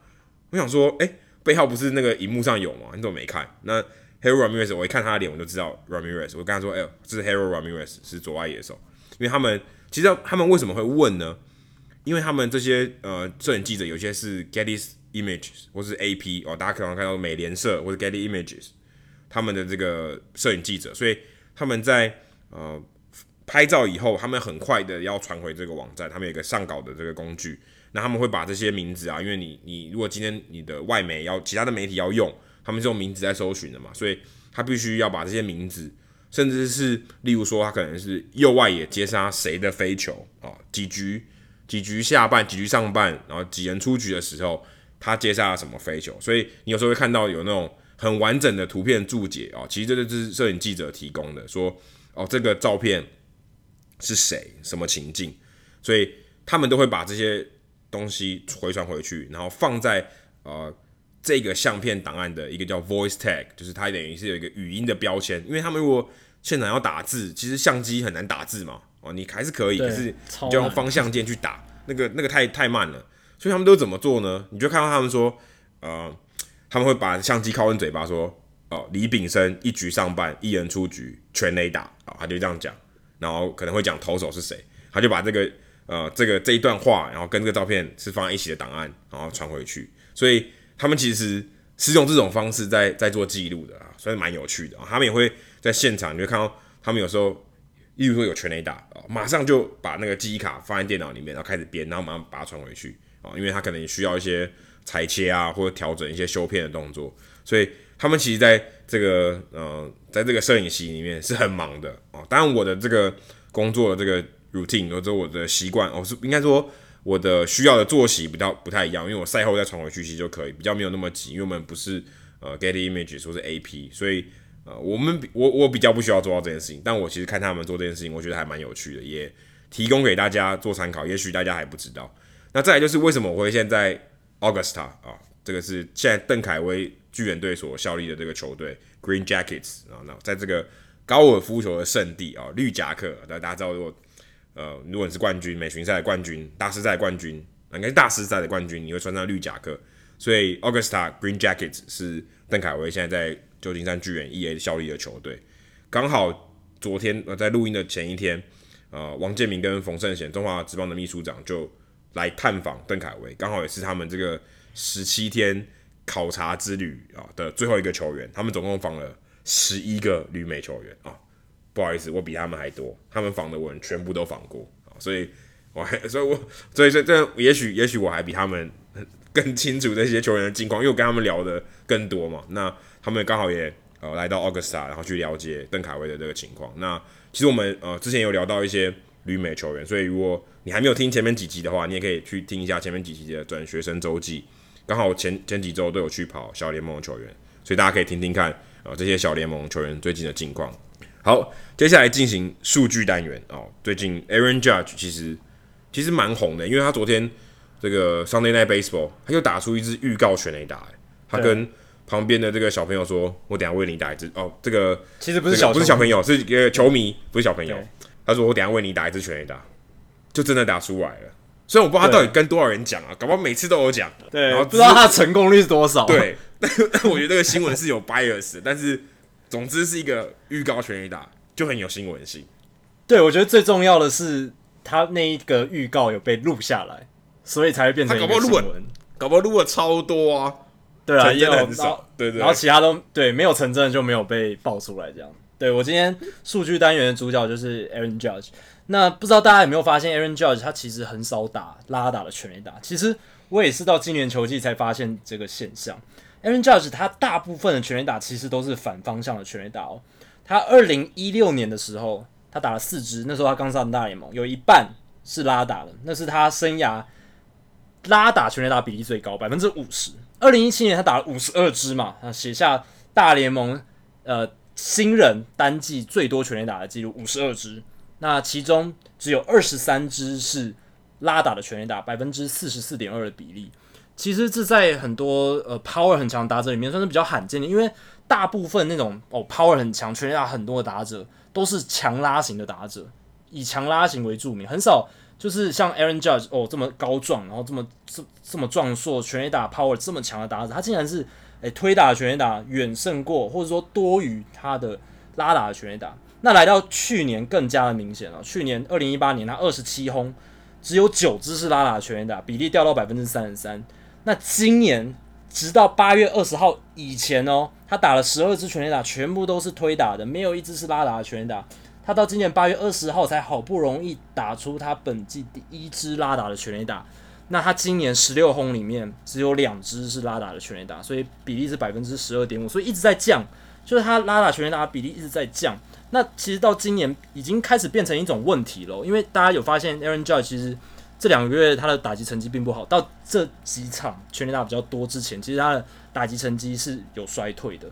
我想说，诶，背号不是那个荧幕上有吗？你怎么没看？那 Harold Ramirez 我一看他的脸，我就知道 Ramirez。我跟他说，哎，这是 Harold Ramirez，是左外野手。因为他们其实他们为什么会问呢？因为他们这些呃摄影记者有些是 Getty Images 或是 AP 哦，大家可能看到美联社或者 Getty Images。他们的这个摄影记者，所以他们在呃拍照以后，他们很快的要传回这个网站，他们有一个上稿的这个工具，那他们会把这些名字啊，因为你你如果今天你的外媒要其他的媒体要用，他们是用名字在搜寻的嘛，所以他必须要把这些名字，甚至是例如说他可能是右外野接杀谁的飞球啊，几局几局下半几局上半，然后几人出局的时候，他接下了什么飞球，所以你有时候会看到有那种。很完整的图片注解啊，其实这就是摄影记者提供的，说哦，这个照片是谁，什么情境，所以他们都会把这些东西回传回去，然后放在呃这个相片档案的一个叫 voice tag，就是它等于是有一个语音的标签，因为他们如果现场要打字，其实相机很难打字嘛，哦，你还是可以，可是你就用方向键去打，那个那个太太慢了，所以他们都怎么做呢？你就看到他们说，呃。他们会把相机靠近嘴巴说：“哦，李炳生一局上半一人出局全垒打啊！”他就这样讲，然后可能会讲投手是谁，他就把这个呃这个这一段话，然后跟这个照片是放在一起的档案，然后传回去。所以他们其实是用这种方式在在做记录的啊，所以蛮有趣的啊。他们也会在现场，你会看到他们有时候，例如说有全雷打啊，马上就把那个记忆卡放在电脑里面，然后开始编，然后马上把它传回去啊，因为他可能需要一些。裁切啊，或者调整一些修片的动作，所以他们其实在这个呃，在这个摄影席里面是很忙的哦。当然，我的这个工作的这个 routine 或者我的习惯，哦，是应该说我的需要的作息比较不太一样，因为我赛后再传回去其实就可以，比较没有那么急，因为我们不是呃 get Images 或是 AP，所以呃我们我我比较不需要做到这件事情。但我其实看他们做这件事情，我觉得还蛮有趣的，也提供给大家做参考。也许大家还不知道。那再来就是为什么我会现在。Augusta 啊，这个是现在邓凯威巨人队所效力的这个球队 Green Jackets 啊，那在这个高尔夫球的圣地啊，绿夹克，那大家知道如果呃，如果你是冠军，美巡赛的冠军，大师赛的冠军，应该是大师赛的冠军，你会穿上绿夹克，所以 Augusta Green Jackets 是邓凯威现在在旧金山巨人 EA 效力的球队。刚好昨天呃，在录音的前一天，呃，王建民跟冯胜贤中华职棒的秘书长就。来探访邓凯威，刚好也是他们这个十七天考察之旅啊的最后一个球员。他们总共访了十一个旅美球员啊，不好意思，我比他们还多。他们访的我全部都访过啊，所以我还，所以我，所以这这也许也许我还比他们更清楚这些球员的近况，因为我跟他们聊的更多嘛。那他们刚好也呃来到 Ogga，然后去了解邓凯威的这个情况。那其实我们呃之前有聊到一些旅美球员，所以如果你还没有听前面几集的话，你也可以去听一下前面几集的转学生周记。刚好前前几周都有去跑小联盟球员，所以大家可以听听看啊、呃、这些小联盟球员最近的近况。好，接下来进行数据单元哦。最近 Aaron Judge 其实其实蛮红的，因为他昨天这个 Sunday Night Baseball 他又打出一支预告全垒打，他跟旁边的这个小朋友说：“我等下为你打一支。”哦，这个其实不是小、这个、不是小朋友，是一个球迷，不是小朋友。他说：“我等下为你打一支全垒打。”就真的打出来了，虽然我不知道他到底跟多少人讲啊，搞不好每次都有讲，对，然后不知道他的成功率是多少。对，但 但我觉得这个新闻是有 bias，但是总之是一个预告全垒打，就很有新闻性。对，我觉得最重要的是他那一个预告有被录下来，所以才会变成一个新闻。搞不好录了，搞不好录了超多啊，对啊，也很少，对，对对，然后其他都对没有成真的就没有被爆出来，这样。对，我今天数据单元的主角就是 Aaron Judge。那不知道大家有没有发现，Aaron Judge 他其实很少打拉打的全垒打。其实我也是到今年球季才发现这个现象。Aaron Judge 他大部分的全垒打其实都是反方向的全垒打哦。他二零一六年的时候，他打了四支，那时候他刚上大联盟，有一半是拉打的，那是他生涯拉打全垒打比例最高，百分之五十。二零一七年他打了五十二支嘛，他写下大联盟呃新人单季最多全垒打的记录，五十二支。那其中只有二十三支是拉打的全垒打，百分之四十四点二的比例。其实这在很多呃 power 很强的打者里面算是比较罕见的，因为大部分那种哦 power 很强、全垒打很多的打者都是强拉型的打者，以强拉型为著名，很少就是像 Aaron Judge 哦这么高壮，然后这么这这么壮硕，全垒打 power 这么强的打者，他竟然是诶推打的全垒打远胜过或者说多于他的拉打的全垒打。那来到去年更加的明显了，去年二零一八年他二十七轰，只有九支是拉打的全垒打，比例掉到百分之三十三。那今年直到八月二十号以前哦，他打了十二支全垒打，全部都是推打的，没有一支是拉打的全垒打。他到今年八月二十号才好不容易打出他本季第一支拉打的全垒打。那他今年十六轰里面只有两支是拉打的全垒打，所以比例是百分之十二点五，所以一直在降，就是他拉打全垒打的比例一直在降。那其实到今年已经开始变成一种问题了，因为大家有发现，Aaron Judge 其实。这两个月他的打击成绩并不好，到这几场全垒打比较多之前，其实他的打击成绩是有衰退的。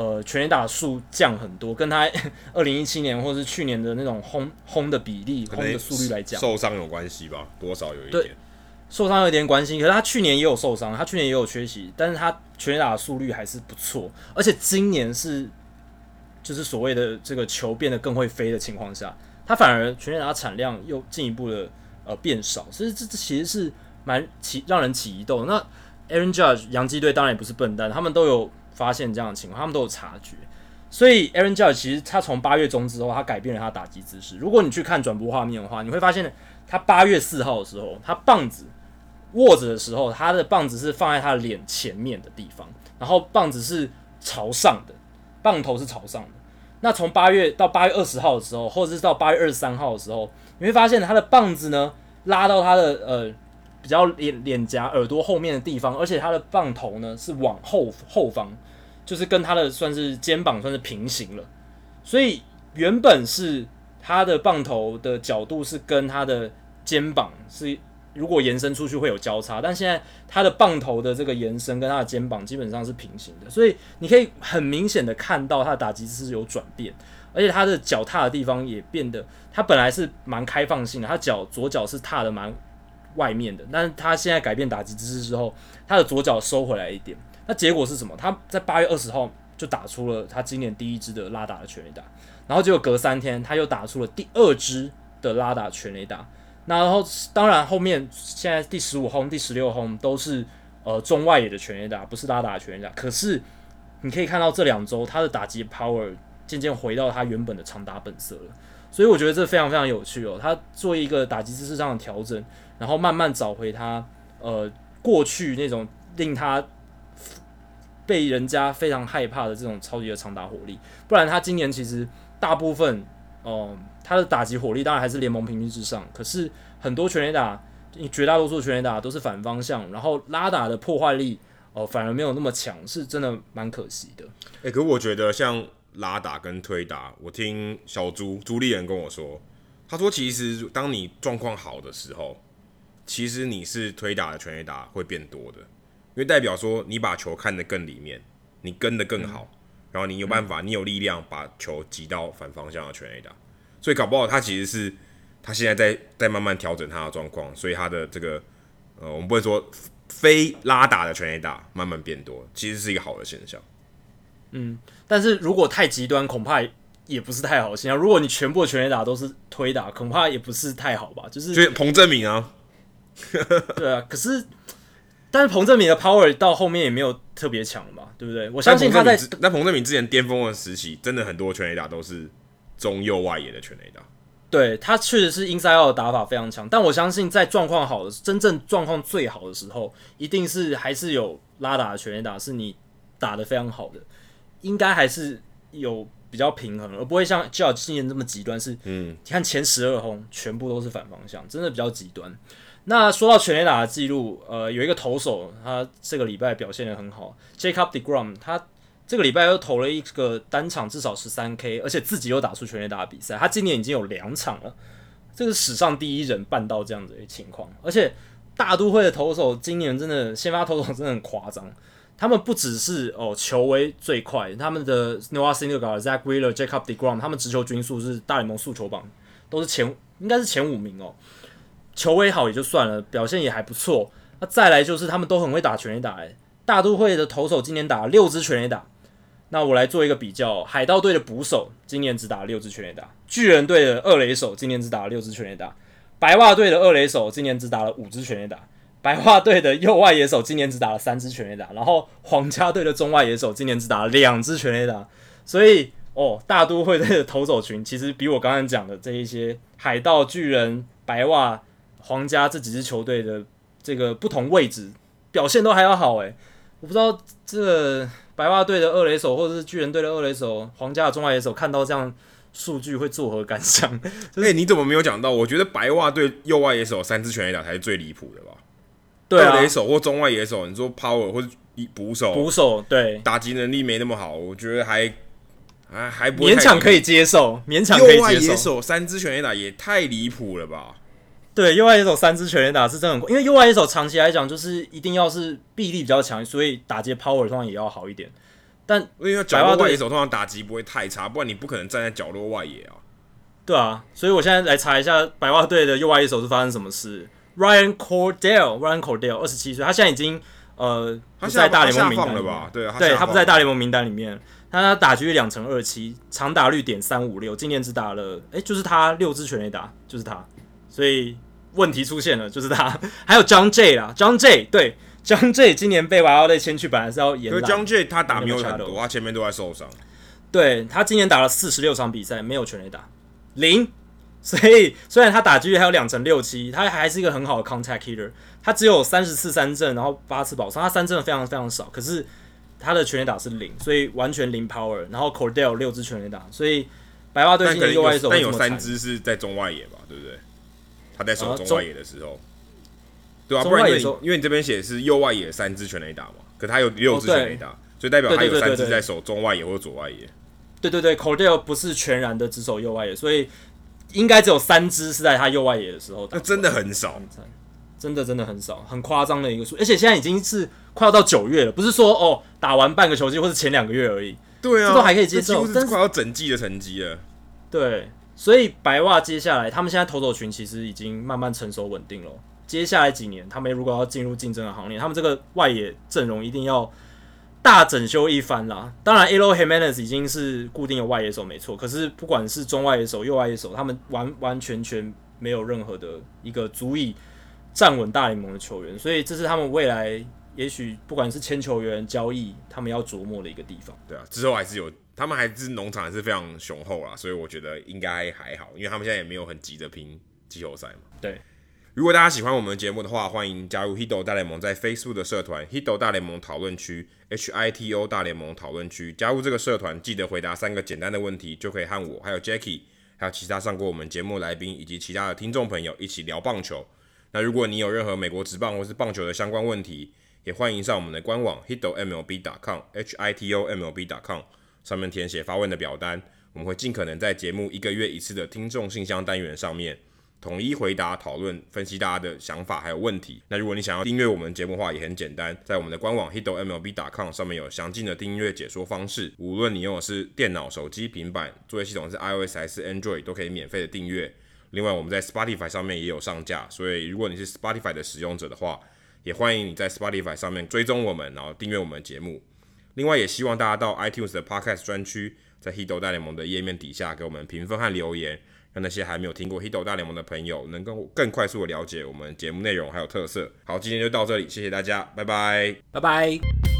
呃，全垒打数降很多，跟他 二零一七年或是去年的那种轰轰的比例、轰的速率来讲，受伤有关系吧？多少有一点。受伤有一点关系。可是他去年也有受伤，他去年也有缺席，但是他全垒打的速率还是不错。而且今年是就是所谓的这个球变得更会飞的情况下，他反而全垒打产量又进一步的。呃，变少，所以这这其实是蛮起让人起疑窦。那 Aaron Judge 洋基队当然也不是笨蛋，他们都有发现这样的情况，他们都有察觉。所以 Aaron Judge 其实他从八月中之后，他改变了他打击姿势。如果你去看转播画面的话，你会发现他八月四号的时候，他棒子握着的时候，他的棒子是放在他的脸前面的地方，然后棒子是朝上的，棒头是朝上的。那从八月到八月二十号的时候，或者是到八月二十三号的时候，你会发现他的棒子呢，拉到他的呃比较脸脸颊耳朵后面的地方，而且他的棒头呢是往后后方，就是跟他的算是肩膀算是平行了。所以原本是他的棒头的角度是跟他的肩膀是如果延伸出去会有交叉，但现在他的棒头的这个延伸跟他的肩膀基本上是平行的，所以你可以很明显的看到他的打击姿势有转变。而且他的脚踏的地方也变得，他本来是蛮开放性的，他脚左脚是踏的蛮外面的，但是他现在改变打击姿势之后，他的左脚收回来一点，那结果是什么？他在八月二十号就打出了他今年第一支的拉打的全垒打，然后结果隔三天他又打出了第二支的拉打全垒打，那然后当然后面现在第十五轰、第十六轰都是呃中外野的全垒打，不是拉打全垒打，可是你可以看到这两周他的打击 power。渐渐回到他原本的长打本色了，所以我觉得这非常非常有趣哦。他做一个打击姿势上的调整，然后慢慢找回他呃过去那种令他被人家非常害怕的这种超级的长打火力。不然他今年其实大部分哦、他的打击火力当然还是联盟平均之上，可是很多全垒打，绝大多数全垒打都是反方向，然后拉打的破坏力哦、反而没有那么强，是真的蛮可惜的。诶、欸，可我觉得像。拉打跟推打，我听小朱朱立人跟我说，他说其实当你状况好的时候，其实你是推打的全垒打会变多的，因为代表说你把球看得更里面，你跟得更好，嗯、然后你有办法，你有力量把球挤到反方向的全垒打，所以搞不好他其实是他现在在在慢慢调整他的状况，所以他的这个呃，我们不会说非拉打的全垒打慢慢变多，其实是一个好的现象。嗯，但是如果太极端，恐怕也不是太好现象。如果你全部的全垒打都是推打，恐怕也不是太好吧？就是，就彭正明啊，对啊。可是，但是彭正明的 power 到后面也没有特别强嘛，对不对？我相信他在那彭正明之前巅峰的时期，真的很多全垒打都是中右外野的全垒打。对，他确实是 inside out 的打法非常强，但我相信在状况好的、真正状况最好的时候，一定是还是有拉打的全垒打是你打的非常好的。应该还是有比较平衡，而不会像 Judge 今年这么极端。是，嗯，你看前十二轰全部都是反方向，真的比较极端。那说到全垒打的记录，呃，有一个投手，他这个礼拜表现得很好，Jacob deGrom，他这个礼拜又投了一个单场至少十三 K，而且自己又打出全垒打的比赛。他今年已经有两场了，这个史上第一人办到这样子的情况。而且大都会的投手今年真的先发投手真的很夸张。他们不只是哦球威最快，他们的 Noah s i n d e g a r、Zack Wheeler、Jacob deGrom，他们直球均速是大联盟速球榜都是前应该是前五名哦。球威好也就算了，表现也还不错。那再来就是他们都很会打全垒打，诶，大都会的投手今年打了六支全垒打。那我来做一个比较，海盗队的捕手今年只打了六支全垒打，巨人队的二垒手今年只打了六支全垒打，白袜队的二垒手今年只打了五支全垒打，白袜队的右外野手今年只打了三支全垒打，然后皇家队的中外野手今年只打了两支全垒打，所以哦，大都会队的投手群其实比我刚刚讲的这一些海盗、巨人、白袜、皇家这几支球队的这个不同位置表现都还要好诶，我不知道这个。白袜队的二垒手，或者是巨人队的二垒手，皇家的中外野手，看到这样数据会作何感想？哎、就是欸，你怎么没有讲到？我觉得白袜队右外野手三支全垒打才是最离谱的吧？对啊，二垒手或中外野手，你说 power 或者捕手，捕手对打击能力没那么好，我觉得还还还不勉强可以接受，勉强可以接受。右外野手三支全垒打也太离谱了吧？对，右外野手三支全垒打是真的很，因为右外野手长期来讲就是一定要是臂力比较强，所以打击 power 通常也要好一点。但因为角落外野手通常打击不会太差，不然你不可能站在角落外野啊。对啊，所以我现在来查一下白袜队的右外野手是发生什么事。Ryan Cordell，Ryan Cordell，二十七岁，他现在已经呃不在大联盟名单了吧？对啊，对他不在大联盟名单里面。他打局率两成二七，长打率点三五六，今年只打了哎、欸，就是他六支全垒打，就是他，所以。问题出现了，就是他，还有 Jon Jay 啦，Jon Jay 对，Jon Jay 今年被娃娃队签去，本来是要延。对，Jon Jay 他打没有很多，他前面都在受伤。对，他今年打了四十六场比赛，没有全垒打，零。所以虽然他打击率还有两成六七，他还是一个很好的 contact hitter。他只有三十次三振，然后八次保送，他三振的非常非常少。可是他的全垒打是零，所以完全零 power。然后 Cordell 六支全垒打，所以白袜队今年右外手，但有三支是在中外野吧，对不对？他在守中外野的时候，啊、对啊，不然你因为你这边写是右外野三支全垒打嘛，可他有六支全垒打，哦，所以代表他有三支在守中外野或者左外野。对对对，Cordell 不是全然的只守右外野，所以应该只有三支是在他右外野的时候打。那真的很少，真的真的很少，很夸张的一个数。而且现在已经是快要到九月了，不是说哦打完半个球季或者前两个月而已。对啊，这都还可以接受，是快要整季的成绩了。对。所以白袜接下来，他们现在投手群其实已经慢慢成熟稳定了。接下来几年，他们如果要进入竞争的行列，他们这个外野阵容一定要大整修一番啦。当然，Eloy Jimenez 已经是固定的外野手没错，可是不管是中外野手、右外野手，他们完完全全没有任何的一个足以站稳大联盟的球员。所以这是他们未来也许不管是签球员、交易，他们要琢磨的一个地方。对啊，之后还是有。他们还是农场还是非常雄厚啦，所以我觉得应该还好，因为他们现在也没有很急着拼季后赛嘛。对，如果大家喜欢我们的节目的话，欢迎加入 Hito 大联盟在 Facebook 的社团 Hito 大联盟讨论区 H I T O 大联盟讨论区。加入这个社团，记得回答三个简单的问题，就可以和我、还有 Jackie，还有其他上过我们节目来宾以及其他的听众朋友一起聊棒球。那如果你有任何美国职棒或是棒球的相关问题，也欢迎上我们的官网 Hito MLB.com H I T O M L B.com。上面填写发问的表单，我们会尽可能在节目一个月一次的听众信箱单元上面统一回答、讨论、分析大家的想法还有问题。那如果你想要订阅我们节目的话，也很简单，在我们的官网 hitomlb.com 上面有详尽的订阅解说方式。无论你用的是电脑、手机、平板，作业系统是 iOS 还是 Android，都可以免费的订阅。另外，我们在 Spotify 上面也有上架，所以如果你是 Spotify 的使用者的话，也欢迎你在 Spotify 上面追踪我们，然后订阅我们的节目。另外也希望大家到 iTunes 的 Podcast 专区，在 Hito 大联盟的页面底下给我们评分和留言，让那些还没有听过 Hito 大联盟的朋友能够更快速的了解我们节目内容还有特色。好，今天就到这里，谢谢大家，拜拜，拜拜。